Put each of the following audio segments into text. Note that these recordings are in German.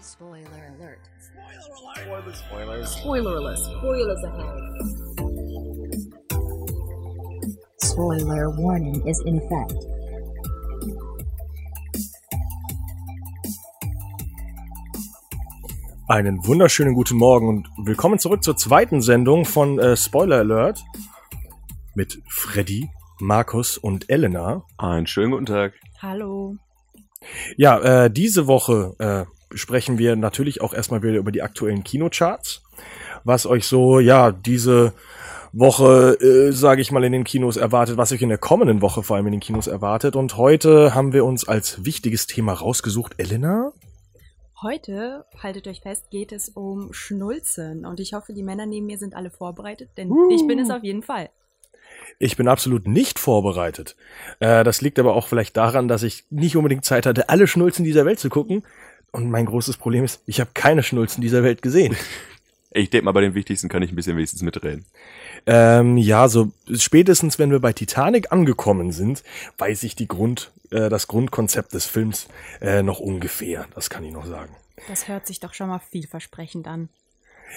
Spoiler alert. Spoilers. Spoilerless. Spoilers ahead. Spoiler warning is in effect. Einen wunderschönen guten Morgen und willkommen zurück zur zweiten Sendung von äh, Spoiler Alert mit Freddy, Markus und Elena. Einen schönen guten Tag. Hallo. Ja, äh, diese Woche äh, sprechen wir natürlich auch erstmal wieder über die aktuellen Kinocharts, was euch so, ja, diese Woche, äh, sage ich mal, in den Kinos erwartet, was euch in der kommenden Woche vor allem in den Kinos erwartet. Und heute haben wir uns als wichtiges Thema rausgesucht, Elena. Heute, haltet euch fest, geht es um Schnulzen. Und ich hoffe, die Männer neben mir sind alle vorbereitet, denn Uh. ich bin es auf jeden Fall. Ich bin absolut nicht vorbereitet. Äh, das liegt aber auch vielleicht daran, dass ich nicht unbedingt Zeit hatte, alle Schnulzen dieser Welt zu gucken. Und mein großes Problem ist, ich habe keine Schnulzen dieser Welt gesehen. Ich denke mal, bei den wichtigsten kann ich ein bisschen wenigstens mitreden. ähm, ja, so spätestens, wenn wir bei Titanic angekommen sind, weiß ich die Grund, äh, das Grundkonzept des Films äh, noch ungefähr. Das kann ich noch sagen. Das hört sich doch schon mal vielversprechend an.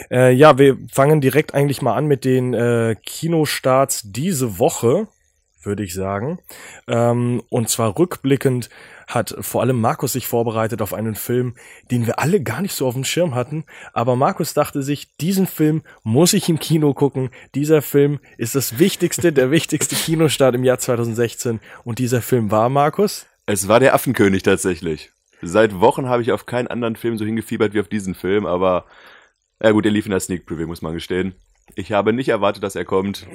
Äh, ja, wir fangen direkt eigentlich mal an mit den äh, Kinostarts diese Woche, würde ich sagen. Ähm, und zwar rückblickend hat vor allem Markus sich vorbereitet auf einen Film, den wir alle gar nicht so auf dem Schirm hatten. Aber Markus dachte sich, diesen Film muss ich im Kino gucken. Dieser Film ist das wichtigste, der wichtigste Kinostart im Jahr 2016. Und dieser Film war, Markus? Es war der Affenkönig tatsächlich. Seit Wochen habe ich auf keinen anderen Film so hingefiebert wie auf diesen Film, aber ja gut, er lief in der Sneak Preview, muss man gestehen. Ich habe nicht erwartet, dass er kommt.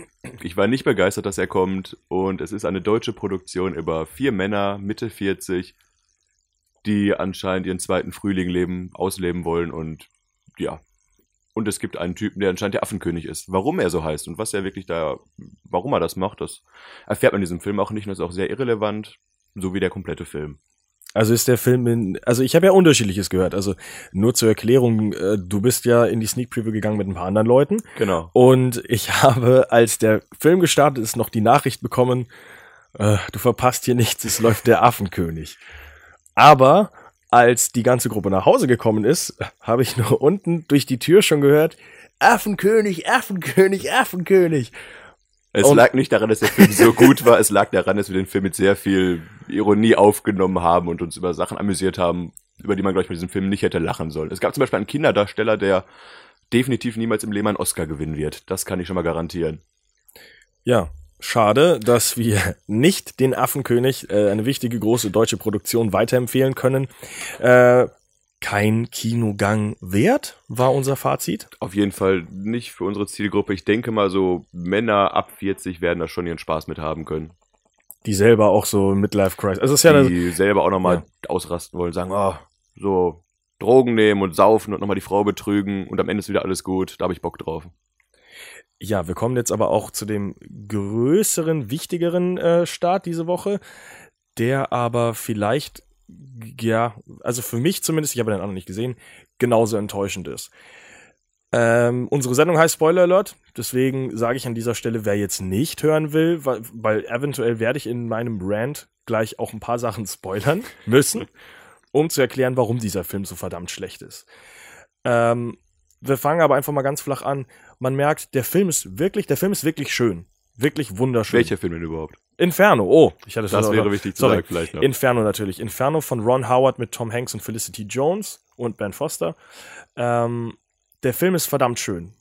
Ich war nicht begeistert, dass er kommt. Und es ist eine deutsche Produktion über vier Männer, Mitte 40, die anscheinend ihren zweiten Frühling leben, ausleben wollen und ja. Und es gibt einen Typen, der anscheinend der Affenkönig ist. Warum er so heißt und was er wirklich da, warum er das macht, das erfährt man in diesem Film auch nicht und ist auch sehr irrelevant, so wie der komplette Film. Also ist der Film in, also ich habe ja unterschiedliches gehört. Also nur zur Erklärung, äh, du bist ja in die Sneak Preview gegangen mit ein paar anderen Leuten. Genau. Und ich habe, als der Film gestartet ist, noch die Nachricht bekommen, äh, du verpasst hier nichts, es läuft der Affenkönig. Aber als die ganze Gruppe nach Hause gekommen ist, habe ich nur unten durch die Tür schon gehört, Affenkönig, Affenkönig, Affenkönig. Es Und- lag nicht daran, dass der Film so gut war, es lag daran, dass wir den Film mit sehr viel Ironie aufgenommen haben und uns über Sachen amüsiert haben, über die man, glaube ich, mit diesem Film nicht hätte lachen sollen. Es gab zum Beispiel einen Kinderdarsteller, der definitiv niemals im Leben einen Oscar gewinnen wird. Das kann ich schon mal garantieren. Ja, schade, dass wir nicht den Affenkönig, äh, eine wichtige große deutsche Produktion, weiterempfehlen können. Äh, kein Kinogang wert, war unser Fazit. Auf jeden Fall nicht für unsere Zielgruppe. Ich denke mal, so Männer ab 40 werden da schon ihren Spaß mit haben können. Die selber auch so Midlife Crisis. Also ist ja die selber auch nochmal ausrasten wollen, sagen, oh, so Drogen nehmen und saufen und nochmal die Frau betrügen und am Ende ist wieder alles gut. Da habe ich Bock drauf. Ja, wir kommen jetzt aber auch zu dem größeren, wichtigeren äh, Start diese Woche, der aber vielleicht, ja, also für mich zumindest, ich habe den anderen nicht gesehen, genauso enttäuschend ist. Ähm, unsere Sendung heißt Spoiler Alert, deswegen sage ich an dieser Stelle, wer jetzt nicht hören will, weil, weil eventuell werde ich in meinem Rant gleich auch ein paar Sachen spoilern müssen, um zu erklären, warum dieser Film so verdammt schlecht ist. Ähm, wir fangen aber einfach mal ganz flach an. Man merkt, der Film ist wirklich, der Film ist wirklich schön. Wirklich wunderschön. Welcher Film denn überhaupt? Inferno, oh, ich hatte Das wäre wichtig zu Sorry. sagen vielleicht noch. Inferno natürlich. Inferno von Ron Howard mit Tom Hanks und Felicity Jones und Ben Foster. Ähm, der Film ist verdammt schön.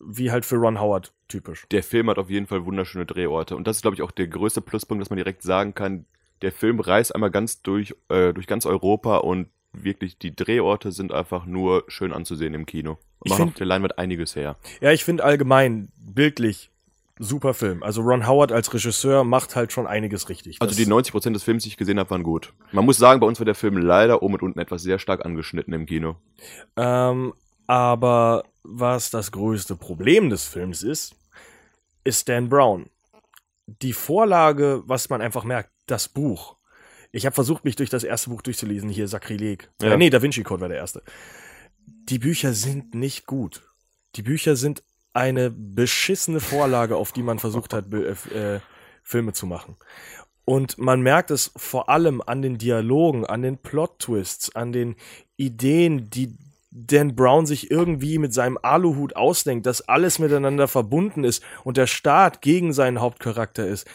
Wie halt für Ron Howard typisch. der Film hat auf jeden Fall wunderschöne Drehorte. Und das ist, glaube ich, auch der größte Pluspunkt, dass man direkt sagen kann, der Film reist einmal ganz durch, äh, durch ganz Europa und wirklich die Drehorte sind einfach nur schön anzusehen im Kino. Und Ich machen find- auf der Leinwand einiges her. Ja, ich finde allgemein bildlich super Film. Also Ron Howard als Regisseur macht halt schon einiges richtig. Also die 90% des Films, die ich gesehen habe, waren gut. Man muss sagen, bei uns war der Film leider oben und unten etwas sehr stark angeschnitten im Kino. Ähm, aber was das größte Problem des Films ist, ist Dan Brown. Die Vorlage, was man einfach merkt, das Buch. Ich habe versucht, mich durch das erste Buch durchzulesen, hier Sakrileg. Ja. Äh, nee, Da Vinci Code war der erste. Die Bücher sind nicht gut. Die Bücher sind eine beschissene Vorlage, auf die man versucht hat, äh, äh, Filme zu machen. Und man merkt es vor allem an den Dialogen, an den Plot-Twists, an den Ideen, die Dan Brown sich irgendwie mit seinem Aluhut ausdenkt, dass alles miteinander verbunden ist und der Staat gegen seinen Hauptcharakter ist.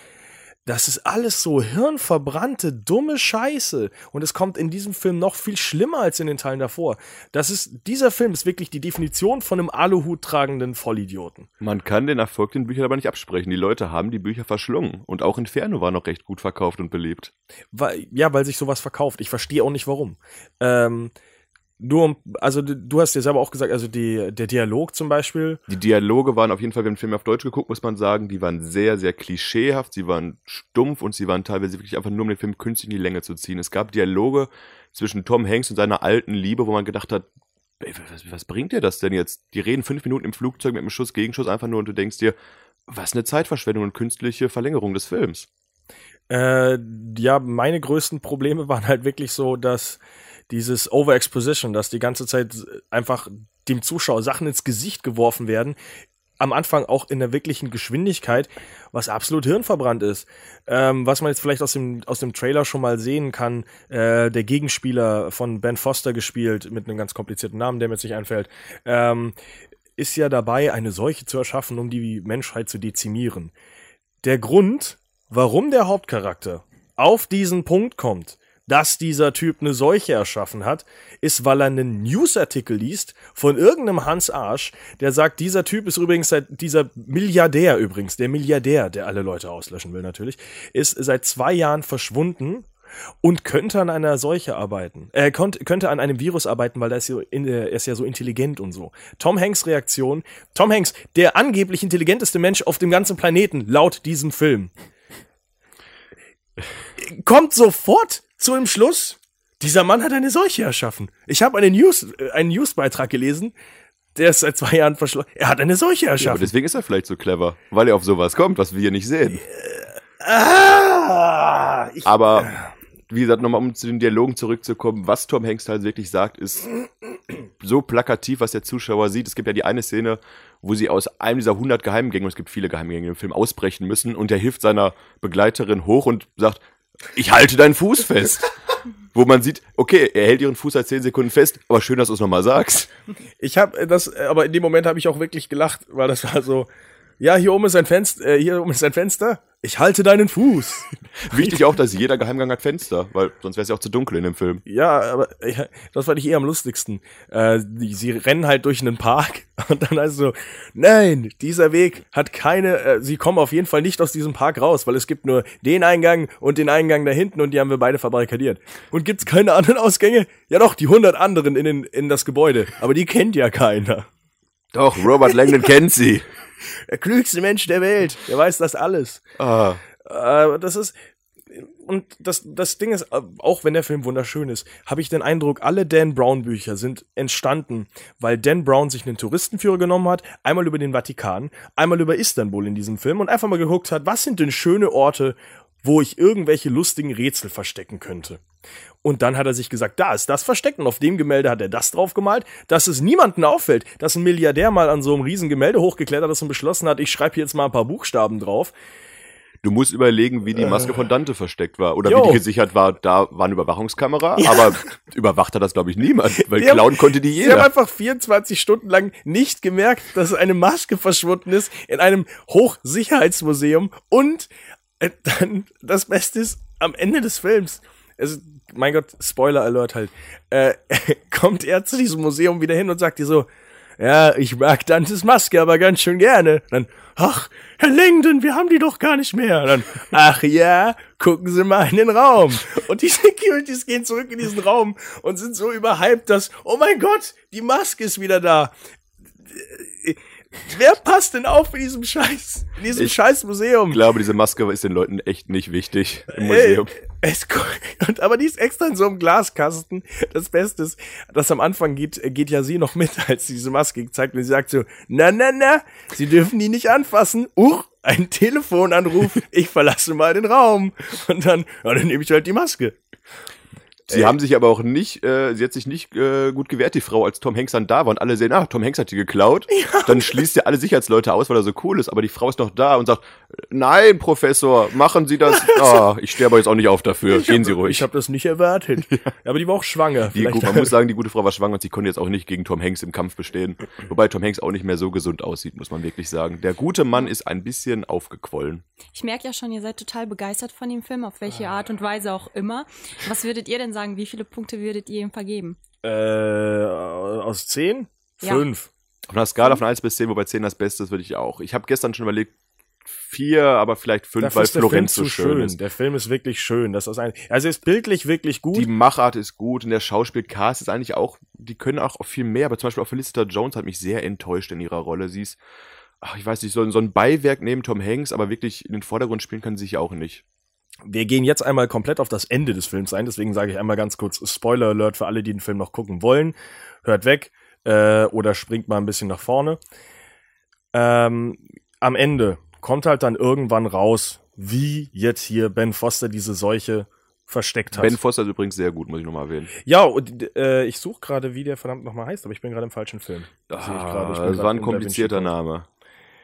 Das ist alles so hirnverbrannte, dumme Scheiße. Und es kommt in diesem Film noch viel schlimmer als in den Teilen davor. Das ist, dieser Film ist wirklich die Definition von einem Aluhut tragenden Vollidioten. Man kann den Erfolg den Büchern aber nicht absprechen. Die Leute haben die Bücher verschlungen. Und auch Inferno war noch recht gut verkauft und beliebt. Weil, ja, weil sich sowas verkauft. Ich verstehe auch nicht warum. Ähm, nur, also du hast ja selber auch gesagt, also die, der Dialog zum Beispiel. Die Dialoge waren auf jeden Fall, wir haben den Film auf Deutsch geguckt, muss man sagen, die waren sehr, sehr klischeehaft, sie waren stumpf und sie waren teilweise wirklich einfach nur, um den Film künstlich in die Länge zu ziehen. Es gab Dialoge zwischen Tom Hanks und seiner alten Liebe, wo man gedacht hat, ey, was, was bringt dir das denn jetzt? Die reden fünf Minuten im Flugzeug mit einem Schuss, Gegenschuss einfach nur und du denkst dir, was eine Zeitverschwendung und künstliche Verlängerung des Films. Äh, ja, meine größten Probleme waren halt wirklich so, dass dieses Overexposition, dass die ganze Zeit einfach dem Zuschauer Sachen ins Gesicht geworfen werden, am Anfang auch in der wirklichen Geschwindigkeit, was absolut hirnverbrannt ist. Ähm, was man jetzt vielleicht aus dem, aus dem Trailer schon mal sehen kann, äh, der Gegenspieler von Ben Foster gespielt, mit einem ganz komplizierten Namen, der mir jetzt nicht einfällt, ähm, ist ja dabei, eine Seuche zu erschaffen, um die Menschheit zu dezimieren. Der Grund, warum der Hauptcharakter auf diesen Punkt kommt, dass dieser Typ eine Seuche erschaffen hat, ist, weil er einen Newsartikel liest von irgendeinem Hans Arsch, der sagt, dieser Typ ist übrigens seit, dieser Milliardär übrigens, der Milliardär, der alle Leute auslöschen will natürlich, ist seit zwei Jahren verschwunden und könnte an einer Seuche arbeiten. Er konnt, könnte an einem Virus arbeiten, weil er ist, so in, er ist ja so intelligent und so. Tom Hanks Reaktion, Tom Hanks, der angeblich intelligenteste Mensch auf dem ganzen Planeten, laut diesem Film, kommt sofort zu dem Schluss, dieser Mann hat eine Seuche erschaffen. Ich habe einen News, äh, einen Newsbeitrag gelesen, der ist seit zwei Jahren verschlossen. Er hat eine Seuche Ja, erschaffen. deswegen ist er vielleicht so clever, weil er auf sowas kommt, was wir hier nicht sehen. ah, ich, Aber wie gesagt, nochmal um zu den Dialogen zurückzukommen, was Tom Hanks halt wirklich sagt, ist so plakativ, was der Zuschauer sieht. Es gibt ja die eine Szene, wo sie aus einem dieser 100 Geheimgänge, es gibt viele Geheimgänge im Film, ausbrechen müssen und er hilft seiner Begleiterin hoch und sagt, ich halte deinen Fuß fest. wo man sieht, okay, er hält ihren Fuß seit 10 Sekunden fest, aber schön, dass du es nochmal sagst. ich habe das, aber in dem Moment habe ich auch wirklich gelacht, weil das war so, ja, hier oben ist ein Fenster, äh, hier oben ist ein Fenster. Ich halte deinen Fuß. Wichtig auch, dass jeder Geheimgang hat Fenster, weil sonst wäre es ja auch zu dunkel in dem Film. Ja, aber ja, das fand ich eher am lustigsten. Äh, die, sie rennen halt durch einen Park und dann also, nein, dieser Weg hat keine, äh, sie kommen auf jeden Fall nicht aus diesem Park raus, weil es gibt nur den Eingang und den Eingang da hinten und die haben wir beide verbarrikadiert. Und gibt's keine anderen Ausgänge? Ja doch, die hundert anderen in, den, in das Gebäude, aber die kennt ja keiner. Doch, Robert Langdon kennt sie. Der klügste Mensch der Welt, der weiß das alles. Ah, Äh, das ist und das das Ding ist, auch wenn der Film wunderschön ist, habe ich den Eindruck, alle Dan Brown Bücher sind entstanden, weil Dan Brown sich einen Touristenführer genommen hat, einmal über den Vatikan, einmal über Istanbul in diesem Film und einfach mal geguckt hat, was sind denn schöne Orte, wo ich irgendwelche lustigen Rätsel verstecken könnte. Und dann hat er sich gesagt, da ist das versteckt und auf dem Gemälde hat er das drauf gemalt, dass es niemanden auffällt, dass ein Milliardär mal an so einem riesen Gemälde hochgeklettert ist und beschlossen hat, ich schreibe hier jetzt mal ein paar Buchstaben drauf. du musst überlegen, wie die Maske von Dante versteckt war oder Jo. wie die gesichert war. Da war eine Überwachungskamera, Ja. aber überwacht hat das, glaube ich, niemand, weil Die haben- klauen konnte die Sie haben jeder. einfach 24 Stunden lang nicht gemerkt, dass eine Maske verschwunden ist in einem Hochsicherheitsmuseum und äh, dann das Beste ist am Ende des Films. Es, mein Gott, Spoiler Alert halt. Äh, kommt er zu diesem Museum wieder hin und sagt dir so, ja, ich mag Dantes Maske aber ganz schön gerne. Dann, ach, Herr Langdon, wir haben die doch gar nicht mehr. Dann, ach ja, gucken Sie mal in den Raum. Und die Securities gehen zurück in diesen Raum und sind so überhyped, dass, oh mein Gott, die Maske ist wieder da. Wer passt denn auf in diesem Scheiß, in diesem Ich scheiß Museum? Ich glaube, diese Maske ist den Leuten echt nicht wichtig im Ey, Museum. es, und, aber die ist extra in so einem Glaskasten. Das Beste ist, dass am Anfang geht, geht ja sie noch mit, als sie diese Maske gezeigt wird. Und sie sagt so, na, na, na, sie dürfen die nicht anfassen. Uch, ein Telefonanruf. Ich verlasse mal den Raum. Und dann, ja, dann nehme ich halt die Maske. Sie Ey. haben sich aber auch nicht, äh, sie hat sich nicht äh, gut gewehrt, die Frau, als Tom Hanks dann da war und alle sehen, ah, Tom Hanks hat die geklaut. Dann schließt er alle Sicherheitsleute aus, weil er so cool ist, aber die Frau ist noch da und sagt, nein, Professor, machen Sie das. Ah, ich sterbe jetzt auch nicht auf dafür. Gehen Sie ruhig. Ich habe das nicht erwartet. Aber die war auch schwanger. die, gut, man muss sagen, die gute Frau war schwanger und sie konnte jetzt auch nicht gegen Tom Hanks im Kampf bestehen. Wobei Tom Hanks auch nicht mehr so gesund aussieht, muss man wirklich sagen. Der gute Mann ist ein bisschen aufgequollen. Ich merke ja schon, ihr seid total begeistert von dem Film, auf welche Art und Weise auch immer. Was würdet ihr denn sagen? Wie viele Punkte würdet ihr ihm vergeben? äh, aus zehn? Ja. Fünf. Auf einer Skala von 1 bis 10, wobei 10 das Beste ist, würde ich auch. Ich habe gestern schon überlegt, vier, aber vielleicht fünf, Dafür weil ist der Film Florenz zu so schön ist. Der Film ist wirklich schön. Das ist ein, also er ist bildlich wirklich gut. Die Machart ist gut und der Schauspielcast ist eigentlich auch, die können auch viel mehr, aber zum Beispiel auch Felicita Jones hat mich sehr enttäuscht in ihrer Rolle. Sie ist, ach, ich weiß nicht, so, so ein Beiwerk neben Tom Hanks, aber wirklich in den Vordergrund spielen kann sie sich auch nicht. Wir gehen jetzt einmal komplett auf das Ende des Films ein, deswegen sage ich einmal ganz kurz Spoiler Alert für alle, die den Film noch gucken wollen. Hört weg äh, oder springt mal ein bisschen nach vorne. Ähm, am Ende kommt halt dann irgendwann raus, wie jetzt hier Ben Foster diese Seuche versteckt hat. Ben Foster ist übrigens sehr gut, muss ich nochmal erwähnen. ja, und äh, ich suche gerade, wie der verdammt nochmal heißt, aber ich bin gerade im falschen Film. Das sehe ich bin das war ein komplizierter. Name.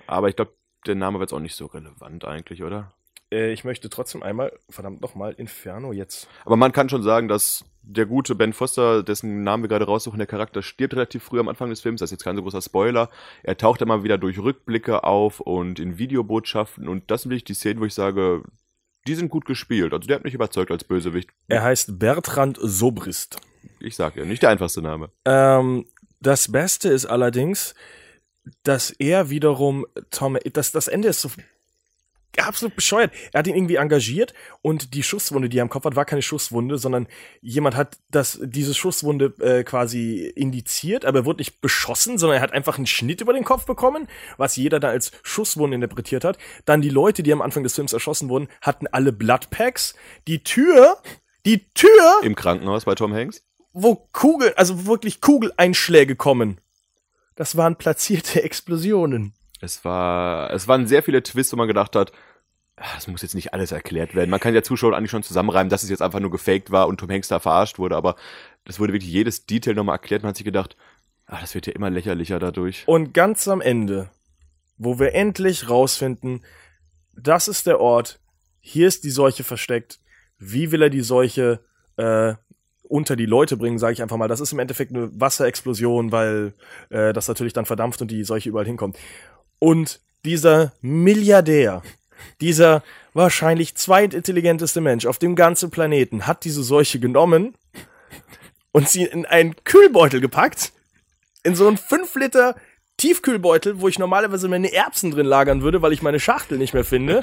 Aber ich glaube, der Name wird jetzt auch nicht so relevant eigentlich, oder? Äh, ich möchte trotzdem einmal, verdammt nochmal, Inferno jetzt. Aber man kann schon sagen, dass der gute Ben Foster, dessen Namen wir gerade raussuchen, der Charakter stirbt relativ früh am Anfang des Films. Das ist jetzt kein so großer Spoiler. Er taucht immer wieder durch Rückblicke auf und in Videobotschaften. Und das sind wirklich die Szenen, wo ich sage, die sind gut gespielt. Also der hat mich überzeugt als Bösewicht. Er heißt Bertrand Sobrist. Ich sag ja, nicht der einfachste Name. Ähm, das Beste ist allerdings, dass er wiederum Tom, das, das Ende ist so absolut bescheuert. Er hat ihn irgendwie engagiert und die Schusswunde, die er am Kopf hat, war keine Schusswunde, sondern jemand hat das, diese Schusswunde äh, quasi indiziert, aber er wurde nicht beschossen, sondern er hat einfach einen Schnitt über den Kopf bekommen, was jeder da als Schusswunde interpretiert hat. Dann die Leute, die am Anfang des Films erschossen wurden, hatten alle Bloodpacks. Die Tür, die Tür Im Krankenhaus bei Tom Hanks. wo Kugel, also wirklich Kugeleinschläge kommen. Das waren platzierte Explosionen. Es war, es waren sehr viele Twists, wo man gedacht hat, ah, das muss jetzt nicht alles erklärt werden. Man kann ja Zuschauer eigentlich schon zusammenreimen, dass es jetzt einfach nur gefaked war und Tom Hanks da verarscht wurde, aber das wurde wirklich jedes Detail nochmal erklärt. Man hat sich gedacht, ah, das wird ja immer lächerlicher dadurch. Und ganz am Ende, wo wir endlich rausfinden, das ist der Ort, hier ist die Seuche versteckt. Wie will er die Seuche äh, unter die Leute bringen, sage ich einfach mal. Das ist im Endeffekt eine Wasserexplosion, weil äh, das natürlich dann verdampft und die Seuche überall hinkommt. Und dieser Milliardär, dieser wahrscheinlich zweitintelligenteste Mensch auf dem ganzen Planeten, hat diese Seuche genommen und sie in einen Kühlbeutel gepackt, in so einen 5 Liter Tiefkühlbeutel, wo ich normalerweise meine Erbsen drin lagern würde, weil ich meine Schachtel nicht mehr finde,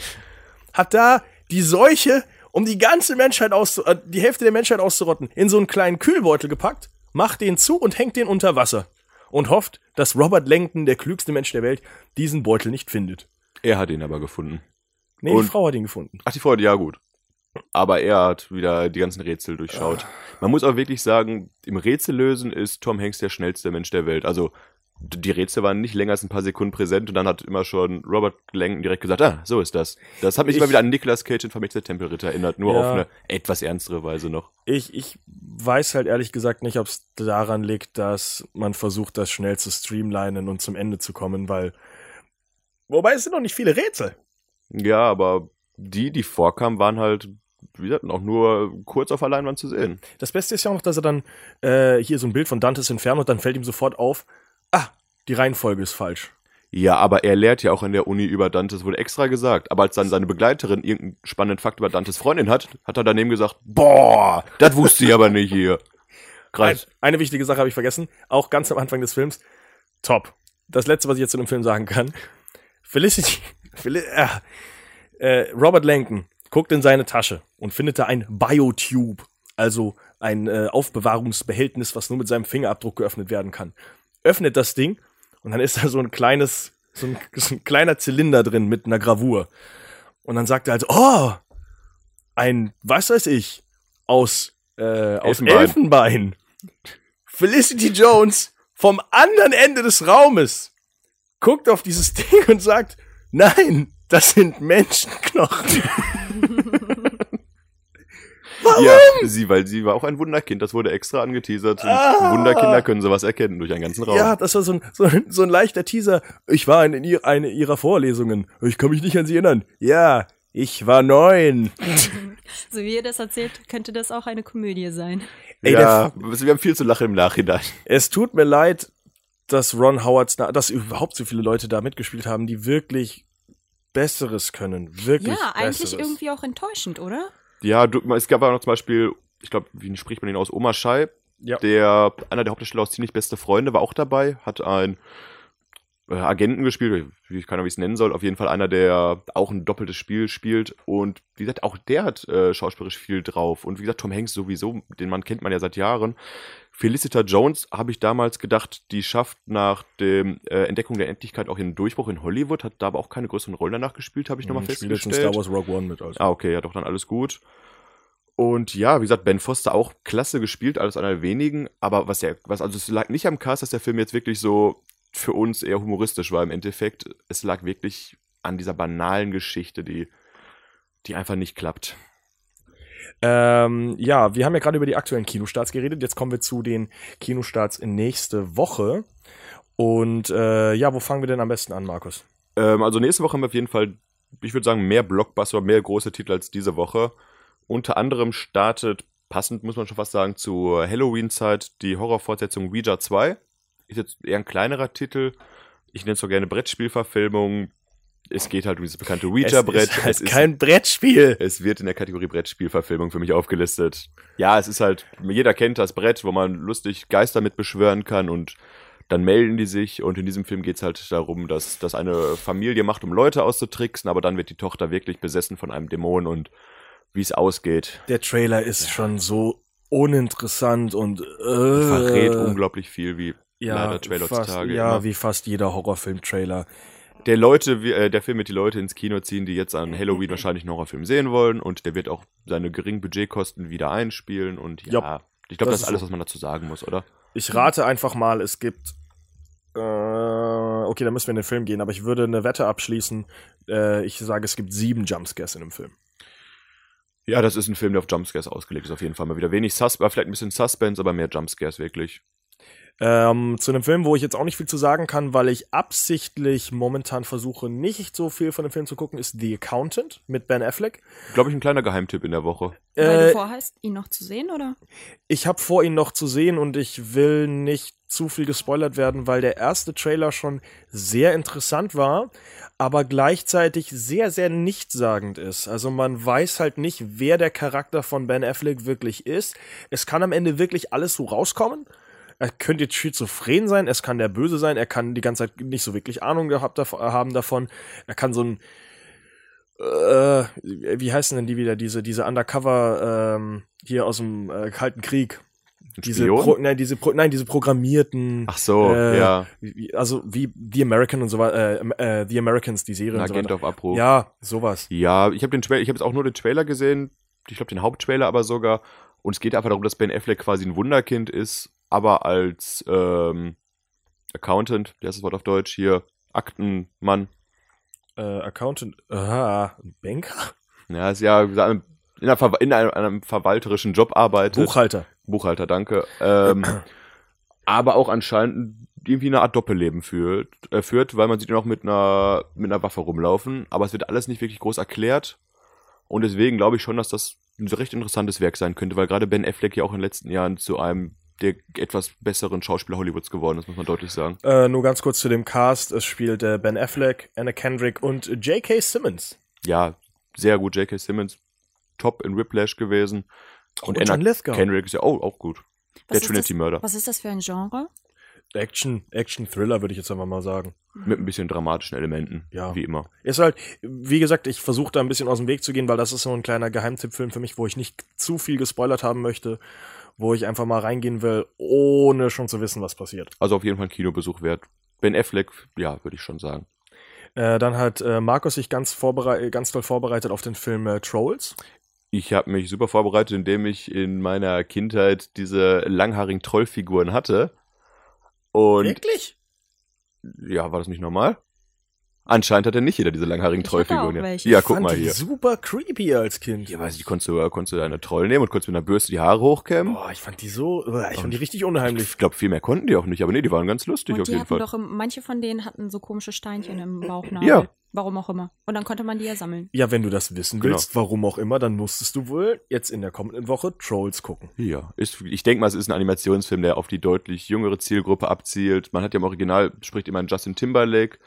hat da die Seuche, um die ganze Menschheit auszu äh, die Hälfte der Menschheit auszurotten, in so einen kleinen Kühlbeutel gepackt, macht den zu und hängt den unter Wasser und hofft, dass Robert Langdon, der klügste Mensch der Welt, diesen Beutel nicht findet. Er hat ihn aber gefunden. Nee, die Und- Frau hat ihn gefunden. Ach, die Freude, ja gut. Aber er hat wieder die ganzen Rätsel durchschaut. Man muss auch wirklich sagen, im Rätsellösen ist Tom Hanks der schnellste Mensch der Welt. Also die Rätsel waren nicht länger als ein paar Sekunden präsent und dann hat immer schon Robert Langdon direkt gesagt, ah, so ist das. Das hat mich Ich- immer wieder an Nicolas Cage in Vermächtnis der Tempelritter erinnert, nur Ja. auf eine etwas ernstere Weise noch. Ich, ich weiß halt ehrlich gesagt nicht, ob es daran liegt, dass man versucht, das schnell zu streamlinen und zum Ende zu kommen, weil. Wobei es sind noch nicht viele Rätsel. Ja, aber die, die vorkamen, waren halt, wie gesagt, auch nur kurz auf der Leinwand zu sehen. Das Beste ist ja auch noch, dass er dann äh, hier so ein Bild von Dantes Inferno und dann fällt ihm sofort auf, die Reihenfolge ist falsch. Ja, aber er lehrt ja auch an der Uni über Dantes, wurde extra gesagt. Aber als dann seine Begleiterin irgendeinen spannenden Fakt über Dantes Freundin hat, hat er daneben gesagt, boah, das wusste ich aber nicht hier. Ein, Krass. eine wichtige Sache habe ich vergessen, auch ganz am Anfang des Films. Top. Das letzte, was ich jetzt zu dem Film sagen kann. Felicity, Feli äh, äh, Robert Langdon guckt in seine Tasche und findet da ein Biotube, also ein äh, Aufbewahrungsbehältnis, was nur mit seinem Fingerabdruck geöffnet werden kann. Öffnet das Ding und dann ist da so ein kleines, so ein, so ein kleiner Zylinder drin mit einer Gravur. Und dann sagt er also, oh, ein, was weiß ich, aus, äh, aus Elfenbein. Elfenbein. Felicity Jones vom anderen Ende des Raumes guckt auf dieses Ding und sagt, nein, das sind Menschenknochen. Warum? Ja, sie, weil sie war auch ein Wunderkind, das wurde extra angeteasert. Und Ah. Wunderkinder können sowas erkennen durch einen ganzen Raum. Ja, das war so ein, so, ein, so ein leichter Teaser. Ich war in ihr, eine ihrer Vorlesungen. Ich kann mich nicht an sie erinnern. Ja, ich war neun. So wie ihr das erzählt, könnte das auch eine Komödie sein. Ey, ja, wir haben viel zu lachen im Nachhinein. Es tut mir leid, dass Ron Howards, dass überhaupt so viele Leute da mitgespielt haben, die wirklich Besseres können. Wirklich ja, eigentlich Besseres. irgendwie auch enttäuschend, oder? Ja, du, es gab auch noch zum Beispiel, ich glaube, wie spricht man ihn aus? Oma Schei, Ja. der, einer der Hauptdarsteller aus ziemlich beste Freunde, war auch dabei, hat einen äh, Agenten gespielt, wie ich keine Ahnung, wie ich es nennen soll, auf jeden Fall einer, der auch ein doppeltes Spiel spielt und wie gesagt, auch der hat äh, schauspielerisch viel drauf und wie gesagt, Tom Hanks sowieso, den Mann kennt man ja seit Jahren. Felicita Jones habe ich damals gedacht, die schafft nach dem äh, Entdeckung der Endlichkeit auch den Durchbruch in Hollywood, hat da aber auch keine größeren Rollen danach gespielt, habe ich nochmal Hm, spielt in festgestellt. Star Wars Rogue One mit. Also. Ah, okay, ja, doch dann alles gut. Und ja, wie gesagt, Ben Foster auch klasse gespielt, alles einer der wenigen. Aber was ja, was, also es lag nicht am Cast, dass der Film jetzt wirklich so für uns eher humoristisch war im Endeffekt. Es lag wirklich an dieser banalen Geschichte, die, die einfach nicht klappt. Ähm, ja, wir haben ja gerade über die aktuellen Kinostarts geredet. Jetzt kommen wir zu den Kinostarts in nächste Woche. Und äh, ja, wo fangen wir denn am besten an, Markus? Ähm, also nächste Woche haben wir auf jeden Fall, ich würde sagen, mehr Blockbuster, mehr große Titel als diese Woche. Unter anderem startet, passend muss man schon fast sagen, zur Halloween-Zeit die Horrorfortsetzung Ouija 2. Ist jetzt eher ein kleinerer Titel. Ich nenne es so gerne Brettspielverfilmung. Es geht halt um dieses bekannte Ouija-Brett. Es ist halt kein Brettspiel. Es wird in der Kategorie Brettspielverfilmung für mich aufgelistet. Ja, es ist halt, jeder kennt das Brett, wo man lustig Geister mit beschwören kann und dann melden die sich und in diesem Film geht's halt darum, dass das eine Familie macht, um Leute auszutricksen, aber dann wird die Tochter wirklich besessen von einem Dämon und wie es ausgeht, Der Trailer ist schon so uninteressant und äh, verrät unglaublich viel, wie ja, leider Trailer fast, heutzutage Ja, immer. wie fast jeder Horrorfilm-Trailer. Der Leute, äh, der Film wird die Leute ins Kino ziehen, die jetzt an Halloween wahrscheinlich einen Horrorfilm sehen wollen und der wird auch seine geringen Budgetkosten wieder einspielen und ja, Ja, ich glaube, das das ist alles, was man dazu sagen muss, oder? Ich rate einfach mal, es gibt. Äh, okay, da müssen wir in den Film gehen, aber ich würde eine Wette abschließen. Äh, ich sage, es gibt sieben Jumpscares in dem Film. Ja, das ist ein Film, der auf Jumpscares ausgelegt ist, auf jeden Fall mal wieder. Wenig Sus vielleicht ein bisschen Suspense, aber mehr Jumpscares wirklich. Ähm, zu einem Film, wo ich jetzt auch nicht viel zu sagen kann, weil ich absichtlich momentan versuche, nicht so viel von dem Film zu gucken, ist The Accountant mit Ben Affleck. Glaube ich, ein kleiner Geheimtipp in der Woche. Weil Äh, du vorhast, ihn noch zu sehen, oder? ich habe vor, ihn noch zu sehen und ich will nicht zu viel gespoilert werden, weil der erste Trailer schon sehr interessant war, aber gleichzeitig sehr, sehr nichtssagend ist. Also man weiß halt nicht, wer der Charakter von Ben Affleck wirklich ist. Es kann am Ende wirklich alles so rauskommen. Er könnte jetzt schizophren sein, es kann der Böse sein, er kann die ganze Zeit nicht so wirklich Ahnung gehabt dav- haben davon. Er kann so ein äh, wie heißen denn die wieder, diese, diese Undercover ähm, hier aus dem äh, Kalten Krieg? Diese? Pro, nein, diese, Pro, nein, diese programmierten, Ach so, Äh, ja. also wie The American und so weiter, äh, äh, The Americans, die Serie Ein so Agent weiter. auf Abruf. Ja, sowas. Ja, ich habe den Trailer, ich habe jetzt auch nur den Trailer gesehen, ich glaube den Haupttrailer aber sogar. Und es geht einfach darum, dass Ben Affleck quasi ein Wunderkind ist, aber als ähm, Accountant, wie heißt das Wort auf Deutsch hier, Aktenmann. Äh, Accountant, ah, Banker? Ja, ist ja in, einer Ver in einem, einem verwalterischen Job arbeitet. Buchhalter. Buchhalter, danke. Ähm, aber auch anscheinend irgendwie eine Art Doppelleben führt, äh, führt, weil man sieht ihn auch mit einer, mit einer Waffe rumlaufen. Aber es wird alles nicht wirklich groß erklärt. Und deswegen glaube ich schon, dass das ein recht interessantes Werk sein könnte, weil gerade Ben Affleck ja auch in den letzten Jahren zu einem der etwas besseren Schauspieler Hollywoods geworden ist, muss man deutlich sagen. Äh, nur ganz kurz zu dem Cast. Es spielt äh, Ben Affleck, Anna Kendrick und J.K. Simmons. Ja, sehr gut. J.K. Simmons, top in Whiplash gewesen. Und, Und Anna. Kendrick ist ja auch, auch gut. Was der ist Trinity-Mörder. Was ist das für ein Genre? Action, Action Thriller würde ich jetzt einfach mal sagen. Mit ein bisschen dramatischen Elementen, Ja. wie immer. Ist halt, wie gesagt, ich versuche da ein bisschen aus dem Weg zu gehen, weil das ist so ein kleiner Geheimtippfilm für mich, wo ich nicht zu viel gespoilert haben möchte, wo ich einfach mal reingehen will, ohne schon zu wissen, was passiert. Also auf jeden Fall ein Kinobesuch wert. Ben Affleck, ja, würde ich schon sagen. Äh, dann hat äh, Markus sich ganz, vorberei ganz toll vorbereitet auf den Film äh, Trolls. Ich habe mich super vorbereitet, indem ich in meiner Kindheit diese langhaarigen Trollfiguren hatte. Und Wirklich? ja, war das nicht normal? Anscheinend hat ja nicht jeder diese langhaarigen Trollfiguren. Ja, Ich guck fand mal die hier. super creepy als Kind. Ja, weiß ich, konntest du, konntest du deine Troll nehmen und konntest mit einer Bürste die Haare hochkämmen? Boah, ich fand die so, ich fand die richtig unheimlich. Ich glaube, viel mehr konnten die auch nicht, aber nee, die waren ganz lustig Und auf die jeden hatten Fall. doch, manche von denen hatten so komische Steinchen im Bauchnabel. Ja. Warum auch immer. Und dann konnte man die ja sammeln. Ja, wenn du das wissen Genau. willst, warum auch immer, dann musstest du wohl jetzt in der kommenden Woche Trolls gucken. Ja, ist, ich denke mal, es ist ein Animationsfilm, der auf die deutlich jüngere Zielgruppe abzielt. Man hat ja im Original, spricht immer Justin Timberlake,